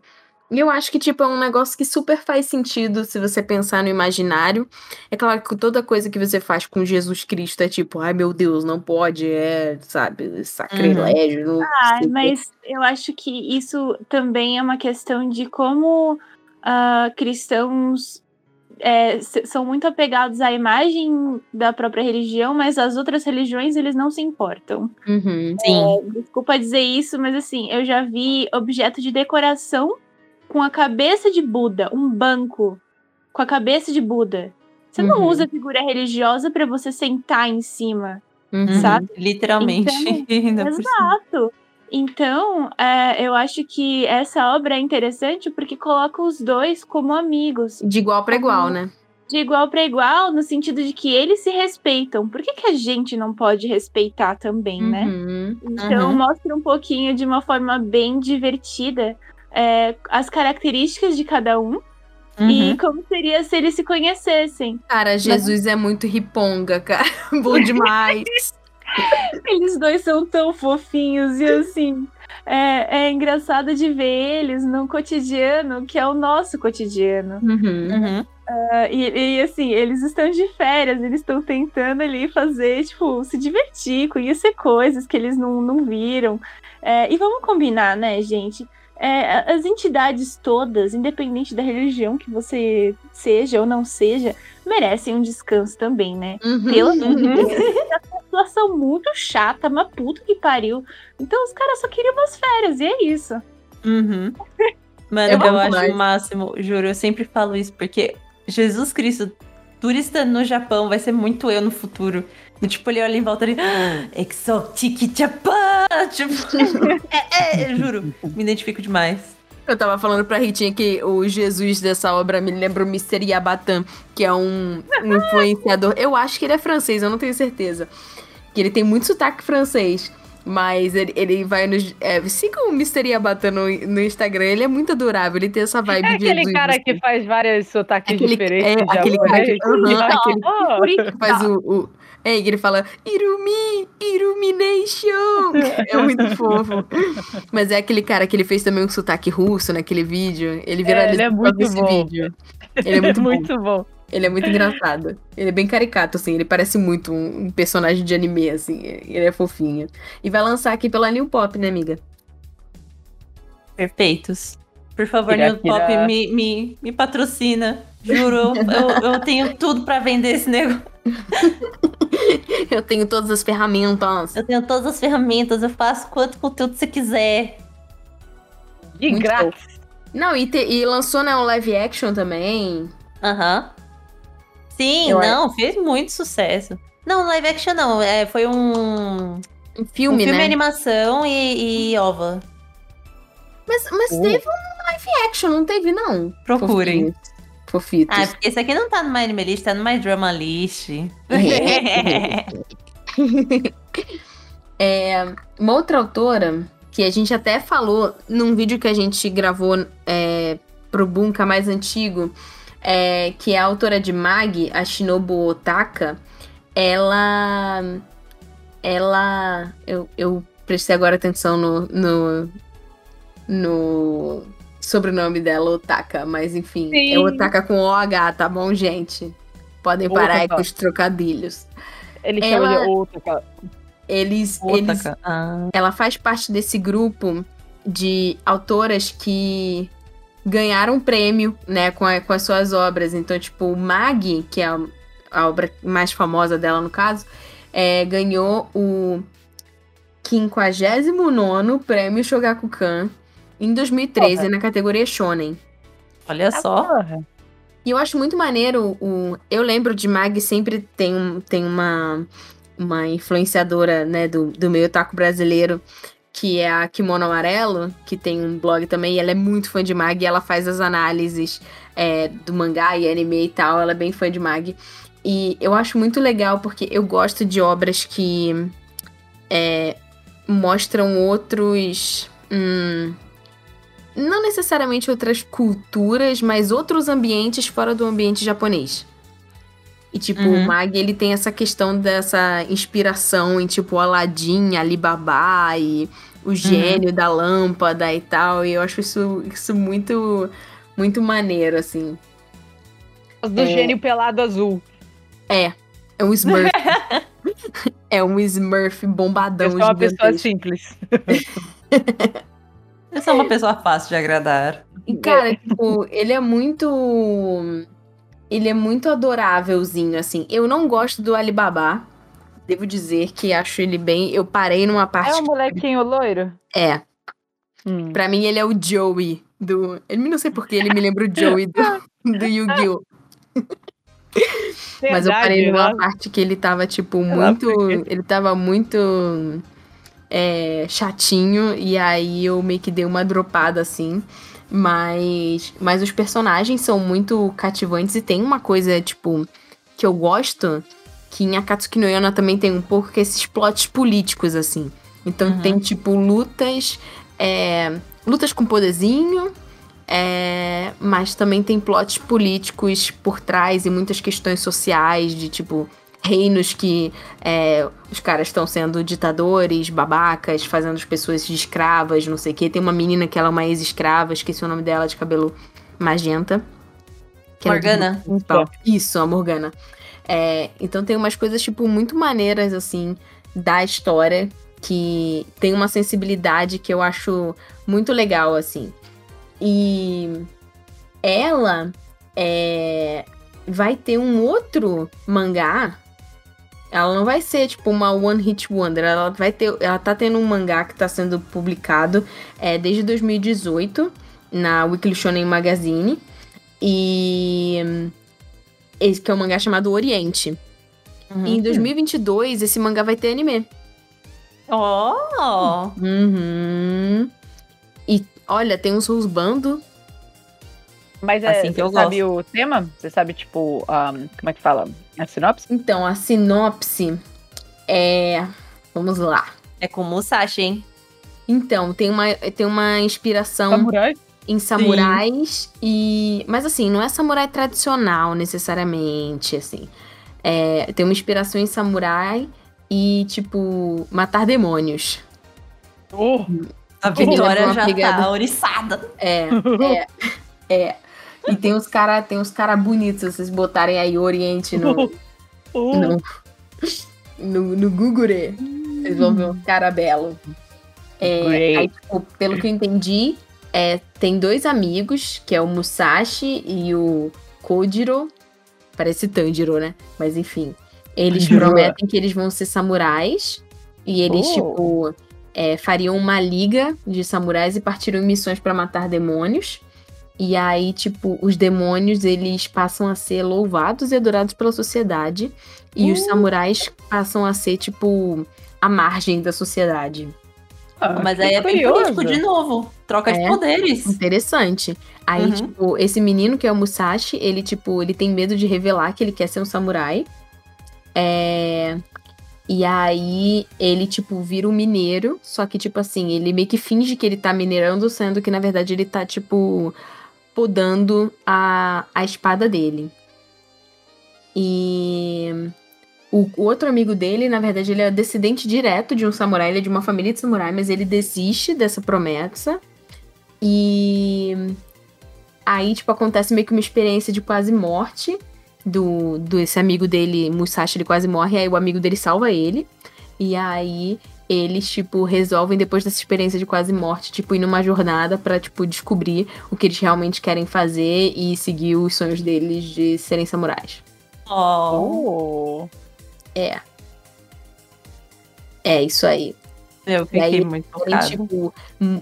E eu acho que, tipo, é um negócio que super faz sentido se você pensar no imaginário. É claro que toda coisa que você faz com Jesus Cristo é tipo, ai meu Deus, não pode, é, sabe, sacrilégio. Uhum. Ah, mas eu acho que isso também é uma questão de como uh, cristãos é, são muito apegados à imagem da própria religião, mas as outras religiões eles não se importam. Uhum, sim. É, desculpa dizer isso, mas assim, eu já vi objeto de decoração com a cabeça de Buda, um banco com a cabeça de Buda. Você uhum. não usa figura religiosa para você sentar em cima, uhum. sabe? Literalmente. Então, exato. Então, é, eu acho que essa obra é interessante porque coloca os dois como amigos. De igual para igual, né? De igual para igual, no sentido de que eles se respeitam. Por que, que a gente não pode respeitar também, né? uhum. né? Então, uhum. mostra um pouquinho de uma forma bem divertida é, as características de cada um. Uhum. E como seria se eles se conhecessem. Cara, Jesus Mas... é muito riponga, cara. Bom demais. eles dois são tão fofinhos e assim. É, é, engraçado de ver eles no cotidiano, que é o nosso cotidiano. Uhum. Uhum. Uh, e, e, assim, eles estão de férias, eles estão tentando ali fazer, tipo, se divertir, conhecer coisas que eles não, não viram. É, e vamos combinar, né, gente? É, as entidades todas, independente da religião que você seja ou não seja, merecem um descanso também, né? Uhum, Pelo amor de Deus. É uma situação muito chata, uma puta que pariu. Então os caras só queriam umas férias, e é isso. Uhum. Mano, eu, eu acho mais. o máximo, juro, eu sempre falo isso, porque Jesus Cristo, turista no Japão, vai ser muito eu no futuro. Tipo, ele olha em volta e ah, Exotic Japan! Tipo, é, é, juro, me identifico demais. Eu tava falando pra Ritinha que o Jesus dessa obra me lembra o Mr. Yabatan, que é um, um influenciador. Eu acho que ele é francês, eu não tenho certeza. Que ele tem muito sotaque francês. Mas ele, ele vai nos. É, sigam o Mr. Yabata no, no Instagram, ele é muito adorável, ele tem essa vibe é de. aquele cara assim. que faz vários sotaques aquele, diferentes. É, aquele cara que, uhum, aquele, que faz o, o é, ele fala Irumi, Illumination. É muito fofo. Mas é aquele cara que ele fez também um sotaque russo naquele vídeo. Ele viralizou é, ele é muito esse bom. vídeo. Ele é muito, é muito bom. bom. Ele é muito engraçado. Ele é bem caricato, assim. Ele parece muito um, um, personagem de anime, assim. Ele é fofinho. E vai lançar aqui pela New Pop, né, amiga? Perfeitos. Por favor, New Pop, me, me, me patrocina. Juro, eu, eu tenho tudo para vender esse negócio. eu tenho todas as ferramentas. Eu tenho todas as ferramentas, eu faço quanto conteúdo você quiser. De Muito grátis. Não, e, te, e lançou né, um live action também. Aham. Uhum. Sim, eu não, é. fez muito sucesso. Não, live action não, é, foi um. Um filme, um filme né? animação e, e ova. Mas, mas uh. teve um live action, não teve, não? Procurem. Fofitos. Ah, porque esse aqui não tá no My Anime List, tá no My Drama List. é, uma outra autora, que a gente até falou num vídeo que a gente gravou é, pro Bunka mais antigo, é, que é a autora de Mag, a Shinobu Otaka, ela. Ela. Eu, eu prestei agora atenção no, no, no sobrenome dela, Otaka, mas enfim, Sim. é Otaka com OH, tá bom, gente? Podem parar aí com os trocadilhos. Ele ela, chama de Otaka. Eles, Otaka. eles ah. ela faz parte desse grupo de autoras que ganharam prêmio, né, com, a, com as suas obras. Então, tipo, Mag, que é a, a obra mais famosa dela no caso, é, ganhou o 59 Prêmio Shogakukan em 2013 Porra. na categoria Shonen. Olha tá só. Porra. E eu acho muito maneiro o. Eu lembro de Mag sempre tem, tem uma, uma influenciadora, né, do, do meio taco brasileiro, que é a Kimono Amarelo, que tem um blog também, e ela é muito fã de Mag, e ela faz as análises é, do mangá e anime e tal, ela é bem fã de Mag. E eu acho muito legal porque eu gosto de obras que é, mostram outros. Hum, não necessariamente outras culturas, mas outros ambientes fora do ambiente japonês. E, tipo, uhum. o Mag, ele tem essa questão dessa inspiração em, tipo, Aladdin, Alibaba e o uhum. gênio uhum. da lâmpada e tal. E eu acho isso, isso muito, muito maneiro, assim. Do é... gênio pelado azul. É, é um Smurf. é um Smurf bombadão. Eu sou uma pessoa simples. Eu sou uma pessoa fácil de agradar. E, cara, tipo, ele é muito. Ele é muito adorávelzinho, assim. Eu não gosto do Alibaba. Devo dizer que acho ele bem. Eu parei numa parte. É um molequinho loiro? É. Hum. Pra mim, ele é o Joey do. Ele não sei porque ele me lembra o Joey do, do Yu-Gi-Oh! Mas eu parei numa né? parte que ele tava, tipo, muito. Ele tava muito é, chatinho, e aí eu meio que dei uma dropada assim. Mas, mas os personagens são muito cativantes e tem uma coisa, tipo, que eu gosto, que em Akatsuki no Yona também tem um pouco, que é esses plots políticos, assim. Então uhum. tem, tipo, lutas. É, lutas com poderzinho, é, mas também tem plots políticos por trás e muitas questões sociais, de tipo, reinos que é, os caras estão sendo ditadores, babacas, fazendo as pessoas de escravas, não sei o quê. Tem uma menina que ela é uma ex-escrava, esqueci o nome dela, de cabelo magenta. É Morgana. Isso, a Morgana. É, então tem umas coisas, tipo, muito maneiras, assim, da história, que tem uma sensibilidade que eu acho muito legal, assim. E ela é, vai ter um outro mangá ela não vai ser, tipo, uma One Hit Wonder. Ela vai ter. Ela tá tendo um mangá que tá sendo publicado é, desde 2018 na Weekly Shonen Magazine. E. Esse que é um mangá chamado Oriente. Uhum. E em 2022, esse mangá vai ter anime. Oh! Uhum. E olha, tem uns rusbando. Mas é, assim que eu sabe gosto. o tema? Você sabe, tipo, um, como é que fala? A sinopse? Então, a sinopse é. Vamos lá. É com Musashi, hein? Então, tem uma, tem uma inspiração. Samurai? Em samurais Sim. e. Mas assim, não é samurai tradicional necessariamente, assim. É, tem uma inspiração em samurai e, tipo, matar demônios. Oh, a Vitória já tá oriçada. É, é, é. E tem uns cara, tem uns cara bonitos, se vocês botarem aí Oriente no, uh. no, no, no Google, vocês vão ver um cara belo. É, aí, tipo, pelo que eu entendi, é, tem dois amigos, que é o Musashi e o Kojiro. Parece Tanjiro, né? Mas enfim. Eles Tanjiro. prometem que eles vão ser samurais. E eles, oh. tipo, é, fariam uma liga de samurais e partiriam em missões para matar demônios. E aí, tipo, os demônios, eles passam a ser louvados e adorados pela sociedade. E os hum. samurais passam a ser, tipo, a margem da sociedade. Ah, Mas aí é bem político de novo. Troca é, de poderes. Interessante. Aí, uhum. tipo, esse menino que é o Musashi, ele, tipo, ele tem medo de revelar que ele quer ser um samurai. É... E aí ele, tipo, vira um mineiro. Só que, tipo assim, ele meio que finge que ele tá minerando, sendo que, na verdade, ele tá, tipo podando a, a espada dele. E o, o, outro amigo dele, na verdade, ele é descendente direto de um samurai, ele é de uma família de samurai, mas ele desiste dessa promessa. E aí, tipo, acontece meio que uma experiência de quase morte do, do esse amigo dele, Musashi, ele quase morre, aí o amigo dele salva ele. E aí eles, tipo, resolvem, depois dessa experiência de quase morte, tipo, ir numa jornada para tipo, descobrir o que eles realmente querem fazer e seguir os sonhos deles de serem samurais. Oh. É. É, isso aí. Eu fiquei aí, muito Querem, tipo,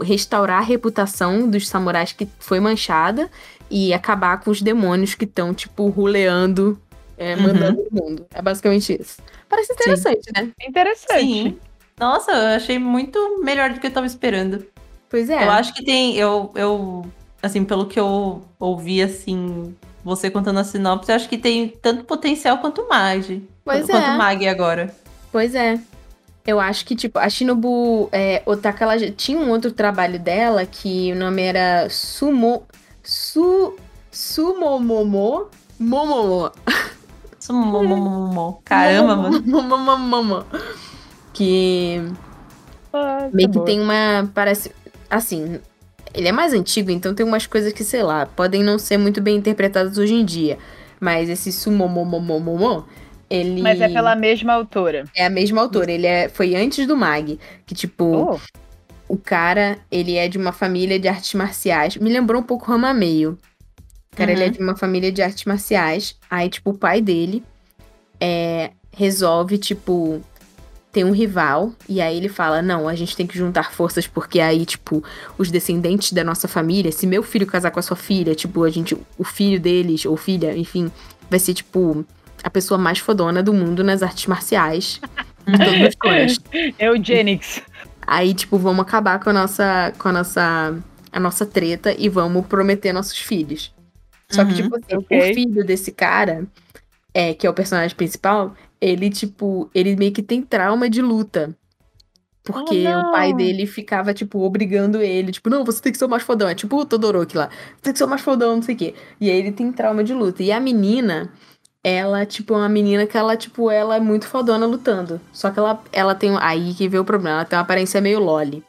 restaurar a reputação dos samurais que foi manchada e acabar com os demônios que estão, tipo, ruleando, é, Uhum. mandando no mundo. É basicamente isso. Parece interessante, né? Interessante. Sim. Nossa, eu achei muito melhor do que eu tava esperando. Pois é. Eu acho que tem. Eu, eu. Assim, pelo que eu ouvi, assim. Você contando a sinopse, eu acho que tem tanto potencial quanto Mag. Pois quanto é. Mag agora. Pois é. Eu acho que, tipo, a Shinobu é, Otaka, ela já tinha um outro trabalho dela que o nome era Sumo. Su. Sumomomo. Momomo. Sumomomomo. Caramba, mano. Momomomo. Que Ah, tá meio que boa. tem uma. Parece. Assim. Ele é mais antigo, então tem umas coisas que, sei lá, podem não ser muito bem interpretadas hoje em dia. Mas esse Sumomomomomo, ele. Mas é pela mesma autora. É a mesma autora, ele é, foi antes do Mag. Que, tipo, Oh, o cara, ele é de uma família de artes marciais. Me lembrou um pouco Ramameio. O cara, ele é Uhum. de uma família de artes marciais. Aí, tipo, o pai dele é, resolve, tipo, tem um rival. E aí ele fala: Não, a gente tem que juntar forças, porque aí, tipo, os descendentes da nossa família, se meu filho casar com a sua filha, tipo, a gente, o filho deles, ou filha, enfim, vai ser, tipo, a pessoa mais fodona do mundo nas artes marciais. De todos os clãs. Eugenics. Aí, tipo, vamos acabar com a nossa, com a nossa, a nossa treta e vamos prometer nossos filhos. Só que, Uhum, tipo assim, ok. o filho desse cara, é, que é o personagem principal, ele, tipo, ele meio que tem trauma de luta. Porque Oh, o pai dele ficava, tipo, obrigando ele. Tipo, não, você tem que ser o mais fodão. É tipo o Todoroki lá. Você tem que ser o mais fodão, não sei o quê. E aí ele tem trauma de luta. E a menina, ela, tipo, é uma menina que ela, tipo, ela é muito fodona lutando. Só que ela, ela tem. Aí que vê o problema. Ela tem uma aparência meio loli.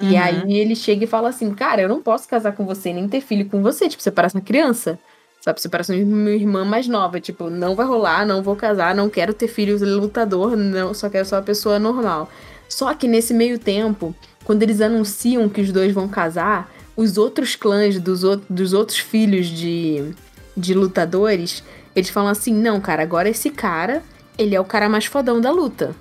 E Uhum. aí ele chega e fala assim: Cara, eu não posso casar com você, nem ter filho com você. Tipo, você parece uma criança. Sabe? Você parece minha irmã mais nova. Tipo, não vai rolar, não vou casar, não quero ter filhos lutador, não, só quero ser uma pessoa normal. Só que nesse meio tempo, quando eles anunciam que os dois vão casar, os outros clãs dos, out- dos outros filhos de, de lutadores, eles falam assim: Não, cara, agora esse cara, ele é o cara mais fodão da luta.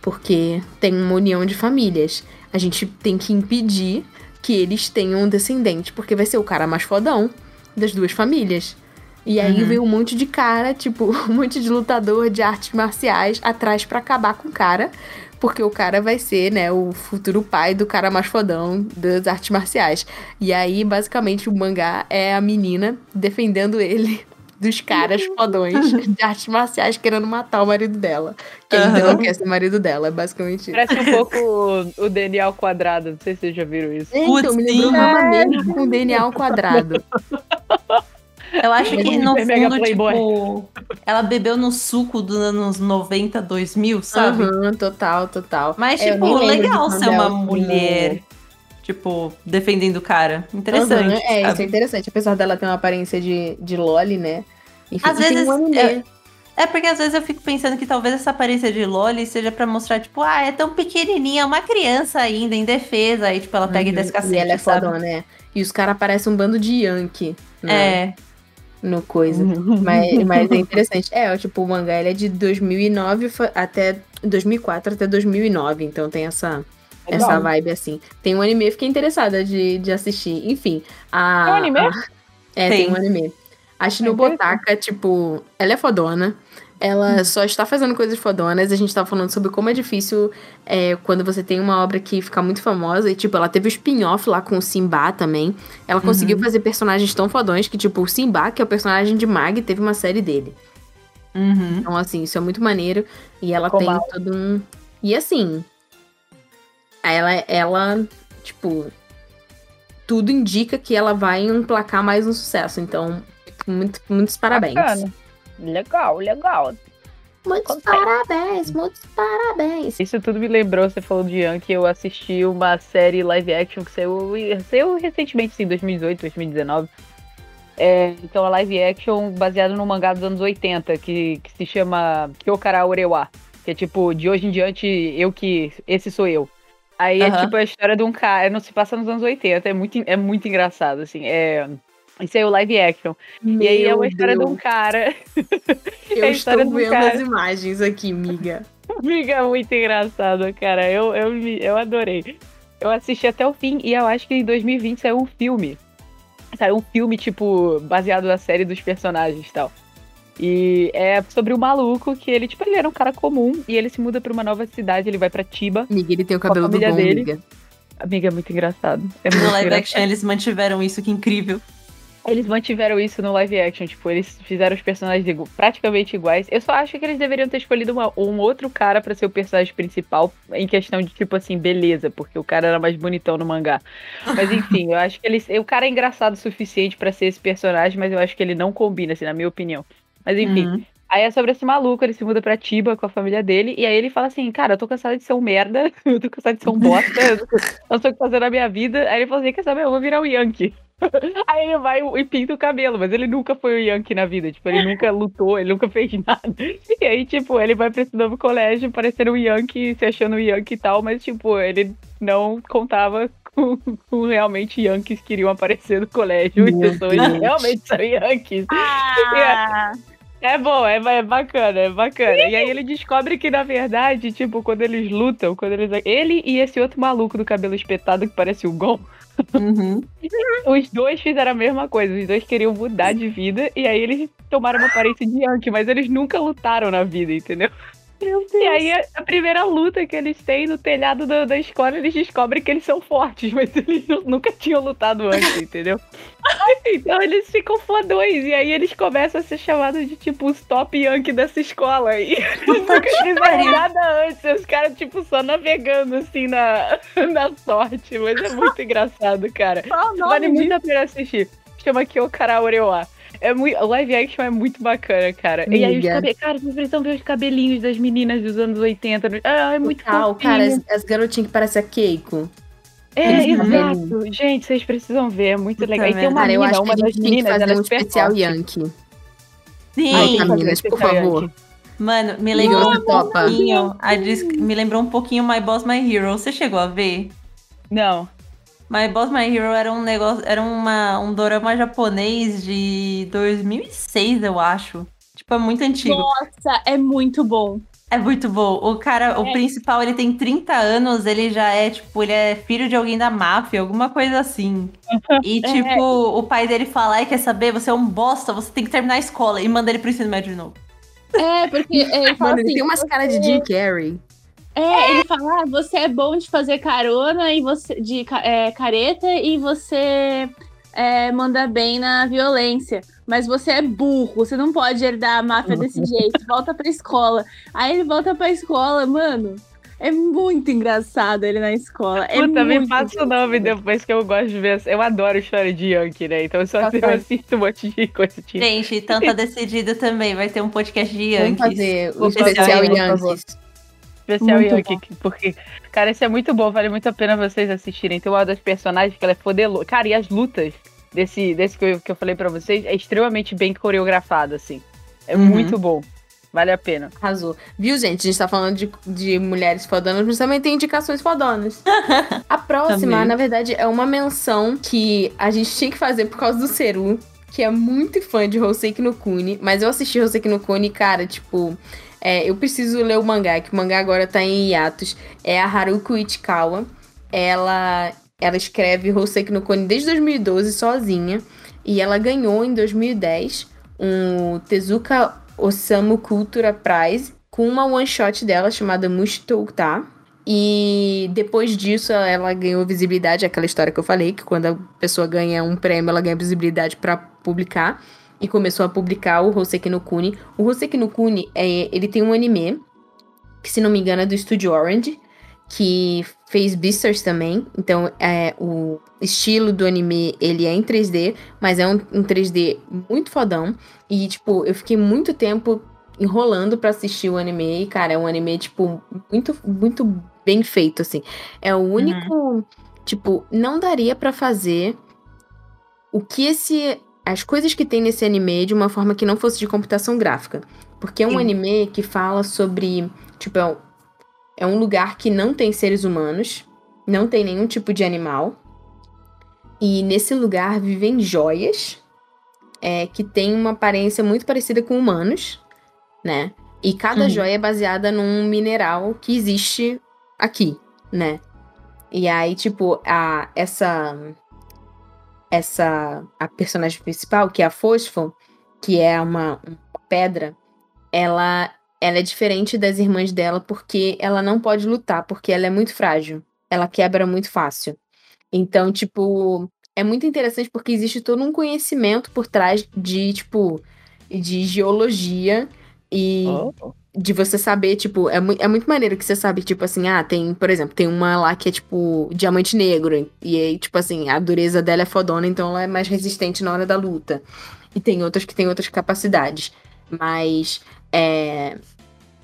Porque tem uma união de famílias. A gente tem que impedir que eles tenham um descendente, porque vai ser o cara mais fodão das duas famílias. E aí Uhum. veio um monte de cara, tipo, um monte de lutador de artes marciais atrás pra acabar com o cara, porque o cara vai ser, né, o futuro pai do cara mais fodão das artes marciais. E aí, basicamente, o mangá é a menina defendendo ele dos caras fodões de artes marciais querendo matar o marido dela. Que ainda Aham. não quer ser marido dela, é basicamente isso. Parece um pouco o, o DNA ao quadrado. Não sei se vocês já viram isso. É, então, Putz, me lembrou com DNA ao quadrado. Eu acho que no fundo, tipo, ela bebeu no suco dos anos 90, 2000, sabe? Aham, total, total. Mas, É, tipo, legal ser uma mulher, tipo, defendendo o cara. Interessante. Aham, é, isso é sabe? interessante. Apesar dela ter uma aparência de, de Loli, né? Enfim, Às e vezes, um eu- É porque às vezes eu fico pensando que talvez essa aparência de Loli seja pra mostrar, tipo, ah, é tão pequenininha, é uma criança ainda, indefesa. Aí, tipo, ela pega e Uhum, cacete, E ela é sabe? fodona, né? E os caras parecem um bando de Yankee né, É, no coisa. Mas, mas é interessante. É, tipo, o mangá ele é de 2009 fa- até 2004 até 2009, então tem essa essa Legal. vibe assim. Tem um anime, fiquei interessada de, de assistir. Enfim, a Tem um anime? a- é, tem. Tem. um anime. A Shinobu Otaka, tipo, ela é fodona. Ela só está fazendo coisas fodonas. A gente tava falando sobre como é difícil é, quando você tem uma obra que fica muito famosa. E, tipo, ela teve o spin-off lá com o Simba também. Ela conseguiu fazer personagens tão fodões que, tipo, o Simba, que é o personagem de Mag, teve uma série dele. uhum. Então, assim, isso é muito maneiro. E ela tem todo um. E assim. Ela, ela, tipo. Tudo indica que ela vai emplacar mais um sucesso. Então, muito, muitos parabéns. Bacana. Legal, legal. Muitos Acontece. parabéns, muitos parabéns. Isso tudo me lembrou, você falou de Yankee, eu assisti uma série live action que saiu, saiu recentemente, sim, 2018, 2019. É, então, a live action baseada no mangá dos anos 80, que, que se chama Kyokara Orewa. Que é tipo, de hoje em diante, eu que. Esse sou eu. Aí é Aham. tipo a história de um cara, não se passa nos anos 80, é muito, é muito engraçado, assim. É, isso aí é o live action. e aí é uma história de um cara. Eu a estou vendo cara. as imagens aqui, miga. Amiga, muito engraçado, cara. Eu, eu, eu adorei. Eu assisti até o fim e eu acho que em 2020 saiu um filme. Saiu um filme, tipo, baseado na série dos personagens e tal. E é sobre o um maluco que ele, tipo, ele era um cara comum e ele se muda pra uma nova cidade, ele vai pra Tiba. Amiga, ele tem o cabelo do bom, dele. amiga. Amiga, é muito engraçado. É muito no live engraçado. action eles mantiveram isso, que incrível. Eles mantiveram isso no live action, tipo, eles fizeram os personagens praticamente iguais. Eu só acho que eles deveriam ter escolhido uma, um outro cara para ser o personagem principal, em questão de, tipo assim, beleza, porque o cara era mais bonitão no mangá. Mas enfim, eu acho que eles. O cara é engraçado o suficiente para ser esse personagem, mas eu acho que ele não combina, assim, na minha opinião. Mas enfim. Uhum. Aí é sobre esse maluco, ele se muda pra Tiba com a família dele, e aí ele fala assim, cara, eu tô cansado de ser um merda, eu tô cansado de ser um bosta, eu não sei o que fazer na minha vida. Aí ele fala assim, quer saber, eu vou virar o um Yankee. Aí ele vai e pinta o cabelo, mas ele nunca foi o Yankee na vida. Tipo, ele nunca lutou, ele nunca fez nada. E aí, tipo, ele vai pra esse novo colégio parecendo o Yankee, se achando o Yankee e tal, mas, tipo, ele não contava com, com realmente Yankees que iriam aparecer no colégio. Meu então, eles realmente são Yankees. Ah. É bom, é, é, bacana, é bacana. E aí ele descobre que, na verdade, tipo, quando eles lutam, quando eles. Ele e esse outro maluco do cabelo espetado que parece o Gon. Uhum. Os dois fizeram a mesma coisa, os dois queriam mudar de vida e aí eles tomaram uma aparência de Yankee, mas eles nunca lutaram na vida, entendeu? E aí, a primeira luta que eles têm no telhado da, da escola, eles descobrem que eles são fortes, mas eles nunca tinham lutado antes, entendeu? então eles ficam fodões, e aí eles começam a ser chamados de, tipo, os top Yankee dessa escola. E eles nunca fizeram nada antes, os caras, tipo, só navegando, assim, na, na sorte. Mas é muito engraçado, cara. Vale muito a pena assistir. Chama Kyokara Orewa. É muito, o live action é muito bacana, cara. Amiga. E aí os cabelos. Cara, vocês precisam ver os cabelinhos das meninas dos anos 80. Ah, é muito Total, cara, as, as garotinhas que parecem a Keiko. É, exato. Gente, vocês precisam ver, é muito Puta legal. E tem uma cara, menina, eu acho uma das meninas, ela é um especial forte. Yankee. Sim. Ai, meninas, por favor. Yankee. Mano, me lembrou um pouquinho. A me lembrou um pouquinho My Boss My Hero. Você chegou a ver? Não. My Boss My Hero era um negócio, era uma, um dorama japonês de 2006, eu acho. Tipo, é muito antigo. Nossa, é muito bom. É muito bom. O cara, é. o principal, ele tem 30 anos, ele já é, tipo, ele é filho de alguém da máfia, alguma coisa assim. E, é. tipo, é. o pai dele fala, e quer saber, você é um bosta, você tem que terminar a escola. E manda ele pro ensino médio de novo. É, porque ele fala Mano, assim, ele tem umas você... caras de Jim Carrey. É, ele fala, ah, você é bom de fazer carona e você de é, careta e você é, manda bem na violência. Mas você é burro, você não pode herdar a máfia desse jeito. Volta pra escola. Aí ele volta pra escola, mano. É muito engraçado ele na escola. É Puta, me passa o nome depois que eu gosto de ver. Eu adoro história de Yankee, né? Então eu só eu assisto um monte de coisa tipo. Gente, então tá decidido também. Vai ter um podcast de Yankees. Vamos fazer o especial Yankees especial Yankee, porque, cara, esse é muito bom, vale muito a pena vocês assistirem. Tem uma das personagens que ela é fodelosa. Cara, e as lutas desse, desse que, eu, que eu falei para vocês é extremamente bem coreografado, assim. É uhum. muito bom. Vale a pena. Arrasou. Viu, gente? A gente tá falando de, de mulheres fodonas, mas também tem indicações fodonas. a próxima, na verdade, é uma menção que a gente tinha que fazer por causa do Seru, que é muito fã de Hoseki no Kuni. Mas eu assisti Hoseki no Kuni, cara, tipo... É, eu preciso ler o mangá, que o mangá agora tá em hiatus. É a Haruko Ichikawa. Ela, ela escreve Hoseki no Kone desde 2012 sozinha. E ela ganhou em 2010 um Tezuka Osamu Cultura Prize com uma one shot dela chamada Mushitouta. E depois disso ela ganhou visibilidade, aquela história que eu falei, que quando a pessoa ganha um prêmio, ela ganha visibilidade para publicar e começou a publicar o Hoseki no Kuni. O Hoseki no Kuni, é, ele tem um anime, que se não me engano é do Studio Orange, que fez Beastars também. Então, é, o estilo do anime, ele é em 3D, mas é um, um 3D muito fodão. E, tipo, eu fiquei muito tempo enrolando para assistir o anime. E, cara, é um anime, tipo, muito, muito bem feito, assim. É o único... Uhum. Tipo, não daria para fazer o que esse as coisas que tem nesse anime de uma forma que não fosse de computação gráfica. Porque é um Sim. anime que fala sobre. Tipo, é um, é um lugar que não tem seres humanos, não tem nenhum tipo de animal. E nesse lugar vivem joias é, que têm uma aparência muito parecida com humanos, né? E cada uhum. joia é baseada num mineral que existe aqui, né? E aí, tipo, a, essa. Essa. A personagem principal, que é a Fosfo, que é uma, uma pedra, ela, ela é diferente das irmãs dela porque ela não pode lutar, porque ela é muito frágil. Ela quebra muito fácil. Então, tipo, é muito interessante porque existe todo um conhecimento por trás de, tipo, de geologia e oh. De você saber, tipo, é, mu é muito maneiro que você sabe, tipo assim, ah, tem, por exemplo, tem uma lá que é, tipo, diamante negro. E aí, tipo assim, a dureza dela é fodona, então ela é mais resistente na hora da luta. E tem outras que têm outras capacidades. Mas é,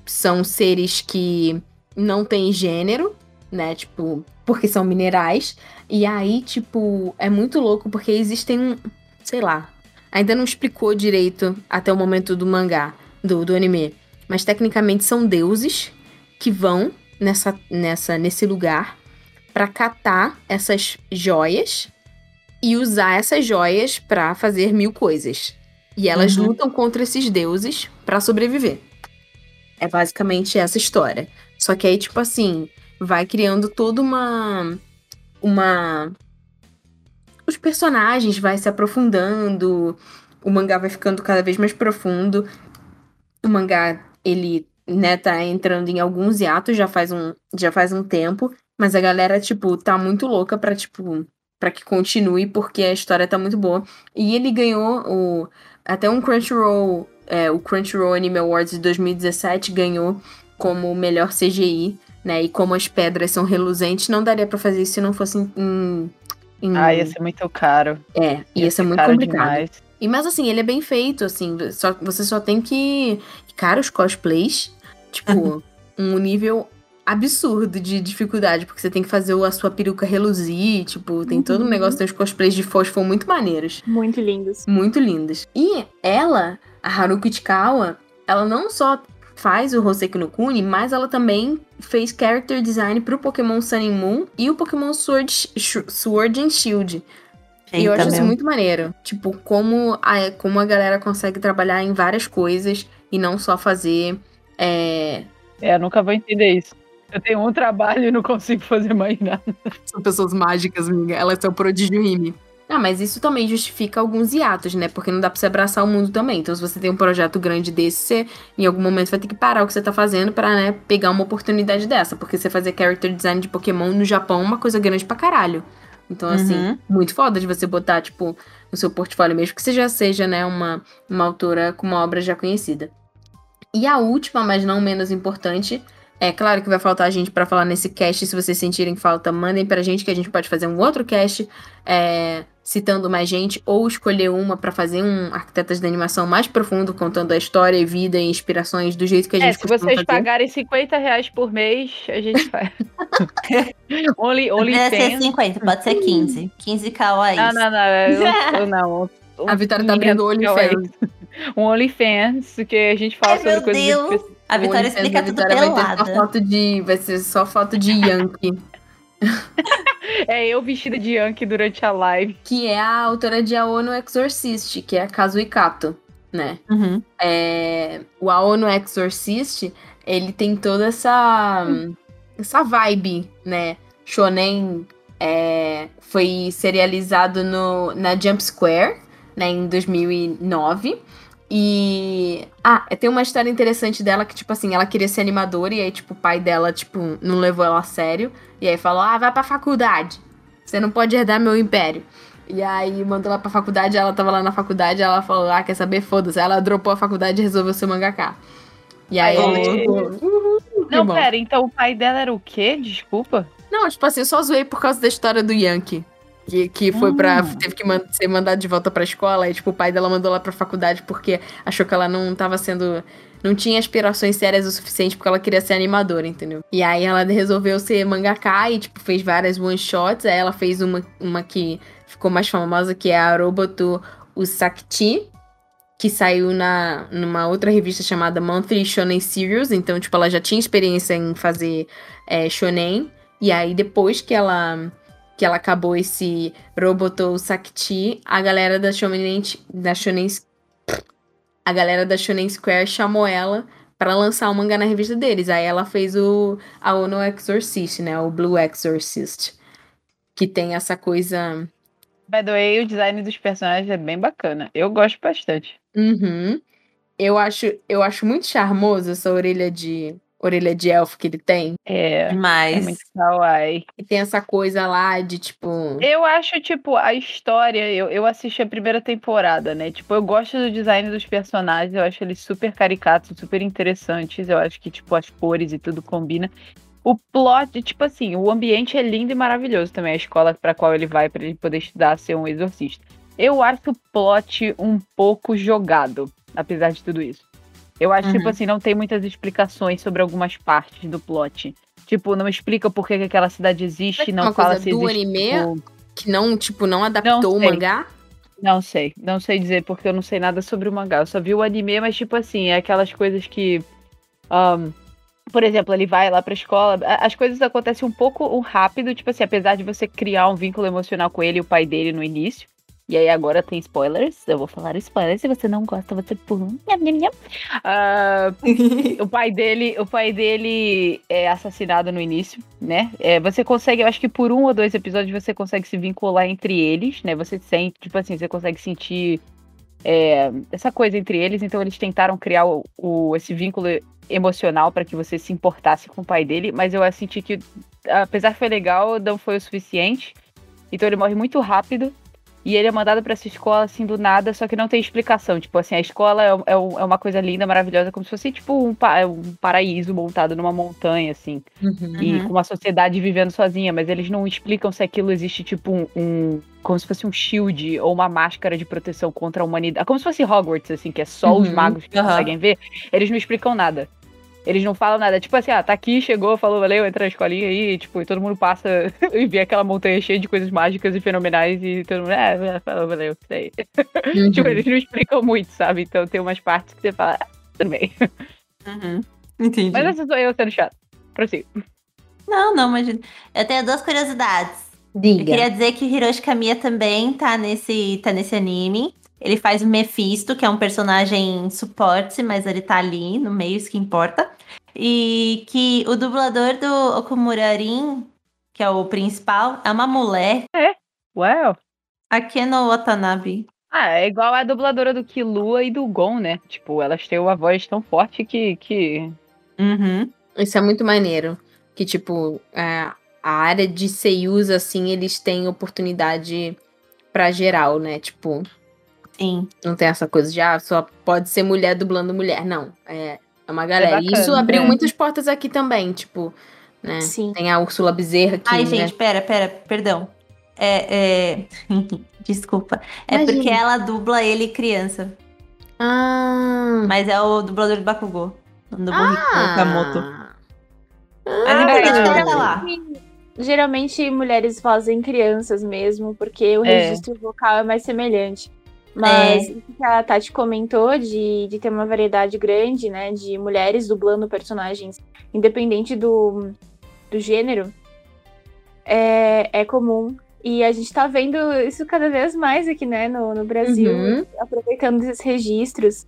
são seres que não têm gênero, né? Tipo, porque são minerais. E aí, tipo, é muito louco porque existem, sei lá, ainda não explicou direito até o momento do mangá, do, do anime. Mas tecnicamente são deuses que vão nessa, nessa, nesse lugar para catar essas joias e usar essas joias para fazer mil coisas. E elas uhum. lutam contra esses deuses para sobreviver. É basicamente essa história. Só que aí, tipo assim, vai criando toda uma. Uma. Os personagens vai se aprofundando, o mangá vai ficando cada vez mais profundo. O mangá, ele, né, tá entrando em alguns hiatos já faz um, já faz um tempo, mas a galera, tipo, tá muito louca pra, tipo, para que continue, porque a história tá muito boa. E ele ganhou o até um Crunchyroll, é, o Crunchyroll Anime Awards de 2017 ganhou como melhor CGI, né? E como as pedras são reluzentes, não daria para fazer isso se não fosse em, em... Ah, ia ser muito caro. É, ia, ia ser, ser muito complicado. Demais. E mas assim, ele é bem feito, assim, só, você só tem que. Cara, os cosplays, tipo, um nível absurdo de dificuldade, porque você tem que fazer a sua peruca reluzir, tipo, tem uhum. todo um uhum. negócio, tem os cosplays de fósforo muito maneiros. Muito lindos. Muito lindos. E ela, a Haruki Ichikawa, ela não só faz o Hoseki no Kuni, mas ela também fez character design pro Pokémon Sun and Moon e o Pokémon Sword, Sword and Shield. e eu acho isso muito maneiro. Tipo, como a, como a galera consegue trabalhar em várias coisas e não só fazer. É, é eu nunca vou entender isso. Eu tenho um trabalho e não consigo fazer mais nada. São pessoas mágicas, amiga. Elas são prodígio rime. Ah, mas isso também justifica alguns hiatos, né? Porque não dá pra você abraçar o mundo também. Então, se você tem um projeto grande desse, você em algum momento vai ter que parar o que você tá fazendo pra, né, pegar uma oportunidade dessa. Porque você fazer character design de Pokémon no Japão é uma coisa grande pra caralho. Então, assim, uhum. muito foda de você botar, tipo, no seu portfólio, mesmo que você já seja, né, uma, uma autora com uma obra já conhecida. E a última, mas não menos importante, é claro que vai faltar gente para falar nesse cast. Se vocês sentirem falta, mandem pra gente que a gente pode fazer um outro cast é, citando mais gente ou escolher uma para fazer um Arquitetas da Animação mais profundo, contando a história e vida e inspirações do jeito que a é, gente é, se vocês fazer. pagarem 50 reais por mês, a gente faz. only, only pode ser 50, pode ser 15. 15 kawaiis. Não, não, não. Eu, eu não. A Vitória tá abrindo o OnlyFans. Um OnlyFans, que a gente fala Ai, sobre coisas Deus. A Vitória explica tudo Vitória pelada. Vai, ter só foto de, vai ser só foto de Yankee. é eu vestida de Yankee durante a live. Que é a autora de Aono Exorcist, que é a Kazui Kato, né? Uhum. É, o Aono Exorcist, ele tem toda essa, essa vibe, né? Shonen é, foi serializado no, na Jump Square, né, em 2009. E. Ah, tem uma história interessante dela que, tipo assim, ela queria ser animadora e aí, tipo, o pai dela, tipo, não levou ela a sério. E aí falou: ah, vai pra faculdade. Você não pode herdar meu império. E aí mandou ela pra faculdade, ela tava lá na faculdade, ela falou: ah, quer saber? Foda-se. Ela dropou a faculdade e resolveu ser mangaká. E aí ela, tipo. Uhum, não, pera, então o pai dela era o quê? Desculpa. Não, tipo assim, eu só zoei por causa da história do Yankee. Que, que foi hum. pra. Teve que man ser mandado de volta pra escola. E, tipo, o pai dela mandou lá pra faculdade porque achou que ela não tava sendo. Não tinha aspirações sérias o suficiente porque ela queria ser animadora, entendeu? E aí ela resolveu ser mangaka e, tipo, fez várias one-shots. Aí ela fez uma, uma que ficou mais famosa, que é a Roboto Usakti, que saiu na, numa outra revista chamada Monthly Shonen Series. Então, tipo, ela já tinha experiência em fazer é, shonen. E aí, depois que ela que ela acabou esse Roboto Sakti, a galera da Shonen, da Shonen a galera da Shonen Square chamou ela para lançar o mangá na revista deles. Aí ela fez o a Ono Exorcist, né? O Blue Exorcist. Que tem essa coisa. By the way, o design dos personagens é bem bacana. Eu gosto bastante. Uhum. Eu acho, eu acho muito charmoso essa orelha de orelha de elfo que ele tem. É. Mas. É muito kawaii. E tem essa coisa lá de tipo. Eu acho, tipo, a história. Eu, eu assisti a primeira temporada, né? Tipo, eu gosto do design dos personagens. Eu acho eles super caricatos, super interessantes. Eu acho que, tipo, as cores e tudo combina. O plot, tipo assim, o ambiente é lindo e maravilhoso também. A escola para qual ele vai para ele poder estudar ser um exorcista. Eu acho o plot um pouco jogado, apesar de tudo isso. Eu acho, tipo Uhum. assim, não tem muitas explicações sobre algumas partes do plot. Tipo, não explica por que, que aquela cidade existe, não uma fala coisa se do existe. anime? tipo, Que não, tipo, não adaptou o sei. mangá? Não sei, não sei dizer porque eu não sei nada sobre o mangá. Eu só vi o anime, mas tipo assim, é aquelas coisas que. ahn, por exemplo, ele vai lá pra escola. As coisas acontecem um pouco um rápido, tipo assim, apesar de você criar um vínculo emocional com ele e o pai dele no início. E aí agora tem spoilers. Eu vou falar spoilers. Se você não gosta, você pula. Ah, o pai dele, o pai dele é assassinado no início, né? É, você consegue, eu acho que por um ou dois episódios você consegue se vincular entre eles, né? Você sente, tipo assim, você consegue sentir é, essa coisa entre eles. Então eles tentaram criar o, o- esse vínculo emocional para que você se importasse com o pai dele, mas eu senti que, apesar que foi legal, não foi o suficiente. Então ele morre muito rápido. E ele é mandado pra essa escola, assim, do nada, só que não tem explicação. Tipo, assim, a escola é, é é uma coisa linda, maravilhosa, como se fosse, tipo, um, pa- um paraíso montado numa montanha, assim. E Uhum. com uma sociedade vivendo sozinha, mas eles não explicam se aquilo existe, tipo, um. um- como se fosse um shield ou uma máscara de proteção contra a humanidade. Como se fosse Hogwarts, assim, que é só os Uhum, magos que aham. conseguem ver. Eles não explicam nada. Eles não falam nada. Tipo assim, ah, tá aqui, chegou, falou, valeu, entra na escolinha aí, tipo, e todo mundo passa e vê aquela montanha cheia de coisas mágicas e fenomenais e todo mundo, é, é, falou, valeu, sei. Uhum. Tipo, eles não explicam muito, sabe? Então tem umas partes que você fala, ah, tudo bem. Uhum. Entendi. Mas essa sou eu sendo chato. Prossigo. Não, não, imagina. Eu tenho duas curiosidades. Eu Diga. queria dizer que o Hiroshi Kamiya também tá nesse, tá nesse anime. Ele faz o Mephisto, que é um personagem suporte, mas ele tá ali no meio, isso que importa. E que o dublador do Okumura Rin, que é o principal, é uma mulher, Uau! Akeno Watanabe. Ah, é igual a dubladora do Kilua e do Gon, né? Tipo, elas têm uma voz tão forte que. que... Uhum. Isso é muito maneiro. Que, tipo, é, a área de seiyus, assim, eles têm oportunidade pra geral, né? Tipo, Sim. não tem essa coisa de, ah, só pode ser mulher dublando mulher. Não, é, é uma galera. E bacana, Isso abriu é. muitas portas aqui também, tipo, né? Sim. Tem a Úrsula Bezerra que, Ai, né? gente, pera, pera, perdão. É, é... Desculpa. É Imagina. porque ela dubla ele criança. Ah, Mas é o dublador do Bakugou. Do Burrito Okamoto. ah. Mas é ela tá lá. Geralmente mulheres fazem crianças mesmo, porque o É. registro vocal é mais semelhante. Mas o que a Tati comentou de, de ter uma variedade grande, né, de mulheres dublando personagens, independente do, do gênero, é, é comum. E a gente tá vendo isso cada vez mais aqui, né, no, no Brasil, Uhum. aproveitando esses registros.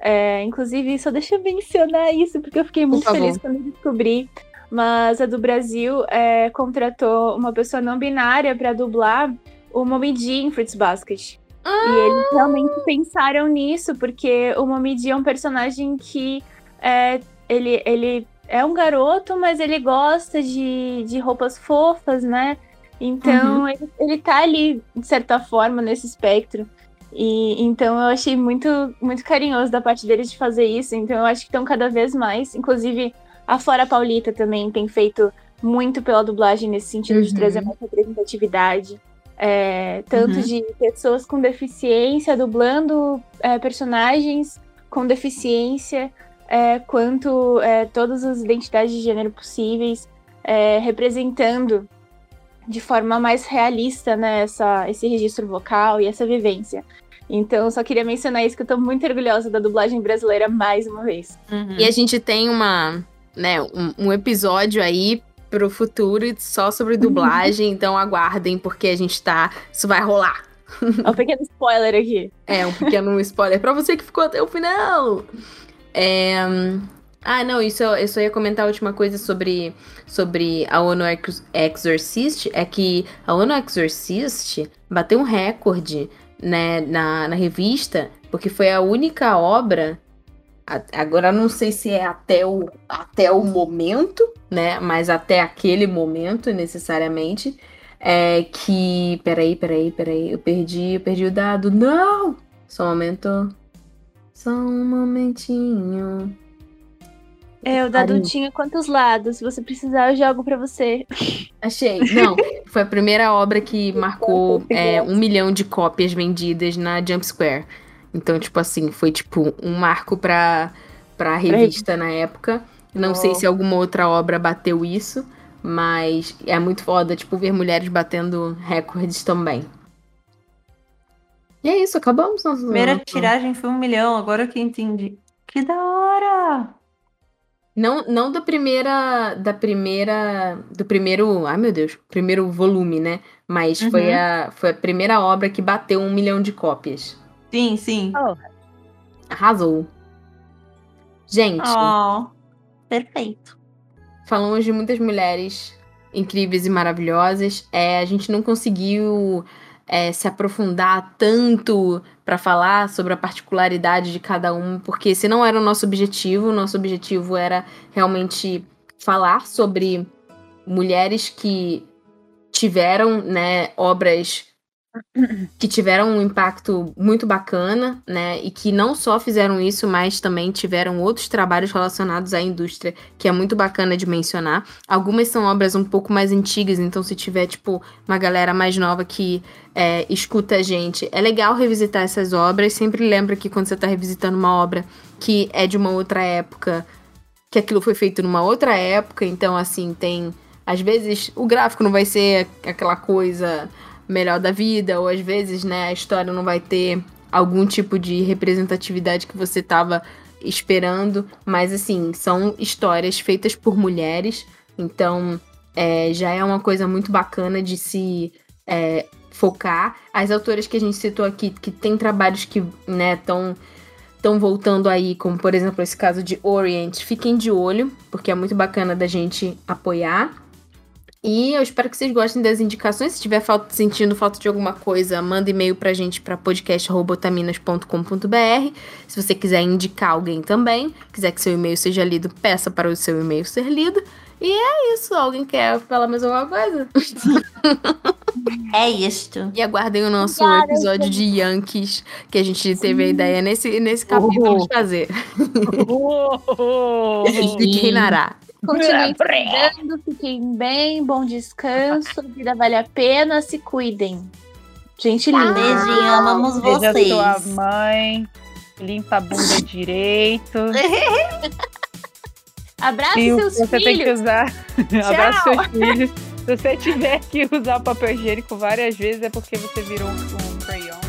É, inclusive, só deixa eu mencionar isso, porque eu fiquei muito feliz quando descobri. Mas a do Brasil é, contratou uma pessoa não binária para dublar o Momiji em Fruits Basket. E eles realmente pensaram nisso, porque o Momiji é um personagem que é, ele, ele é um garoto, mas ele gosta de, de roupas fofas, né? Então ele, ele tá ali, de certa forma, nesse espectro. E então eu achei muito, muito carinhoso da parte deles de fazer isso. Então eu acho que estão cada vez mais. Inclusive, a Flora Paulita também tem feito muito pela dublagem nesse sentido de Uhum. trazer mais representatividade. É, tanto Uhum. de pessoas com deficiência dublando é, personagens com deficiência, é, quanto é, todas as identidades de gênero possíveis, é, representando de forma mais realista né, essa, esse registro vocal e essa vivência. Então, eu só queria mencionar isso, que eu tô muito orgulhosa da dublagem brasileira mais uma vez. Uhum. E a gente tem uma, né, um, um episódio aí pro futuro só sobre dublagem, então aguardem, porque a gente tá. Isso vai rolar. É um pequeno spoiler aqui. É, um pequeno spoiler pra você que ficou até o final. É, Ah, não, isso eu, eu só ia comentar a última coisa sobre, sobre a ONU Exorcist, é que a ONU Exorcist bateu um recorde, né, na, na revista, porque foi a única obra, agora não sei se é até o, até o momento, né, mas até aquele momento, necessariamente, é que, peraí, peraí, peraí, eu perdi, eu perdi o dado, não! Só um momento, só um momentinho. É, o dado tinha quantos lados? Se você precisar, eu jogo pra você. Achei. Não, foi a primeira obra que marcou é, um milhão de cópias vendidas na Jump Square. Então, tipo assim, foi tipo um marco pra, pra revista na época. Não oh. sei se alguma outra obra bateu isso, mas é muito foda, tipo, ver mulheres batendo recordes também. E é isso, acabamos nosso. Primeira tiragem foi um milhão, agora que entendi. Que da hora! Não, não da primeira. Da primeira. Do primeiro. Ai, meu Deus. Primeiro volume, né? Mas uhum. foi, a, foi a primeira obra que bateu um milhão de cópias. Sim, sim. Oh. Arrasou. Gente. Oh, perfeito. Falamos de muitas mulheres incríveis e maravilhosas. É, a gente não conseguiu é, se aprofundar tanto para falar sobre a particularidade de cada um, porque esse não era o nosso objetivo. O nosso objetivo era realmente falar sobre mulheres que tiveram né, obras que tiveram um impacto muito bacana, né? E que não só fizeram isso, mas também tiveram outros trabalhos relacionados à indústria, que é muito bacana de mencionar. Algumas são obras um pouco mais antigas, então se tiver, tipo, uma galera mais nova que é, escuta a gente, é legal revisitar essas obras. Sempre lembra que quando você está revisitando uma obra que é de uma outra época, que aquilo foi feito numa outra época, então, assim, tem. Às vezes o gráfico não vai ser aquela coisa melhor da vida, ou às vezes, né, a história não vai ter algum tipo de representatividade que você estava esperando, mas assim, são histórias feitas por mulheres, então é, já é uma coisa muito bacana de se é, focar. As autoras que a gente citou aqui, que tem trabalhos que, né, estão estão voltando aí, como por exemplo esse caso de Orient, fiquem de olho, porque é muito bacana da gente apoiar. E eu espero que vocês gostem das indicações. Se tiver falta, sentindo falta de alguma coisa, manda e-mail pra gente para podcast.robotaminas.com.br. Se você quiser indicar alguém também, quiser que seu e-mail seja lido, peça para o seu e-mail ser lido. E é isso. Alguém quer falar mais alguma coisa? É isto. E aguardem o nosso Obrigada, episódio de Yankees, que a gente teve a ideia nesse, nesse capítulo de fazer. Oh, que reinará. Continuem cuidando, fiquem bem, bom descanso, vida vale a pena, se cuidem. Gente linda. Beijinho, amamos vocês. Beija sua mãe, limpa a bunda direito. Abraça seus você filhos. Você tem que usar. Abraça seus filhos. Se você tiver que usar papel higiênico várias vezes, é porque você virou um, um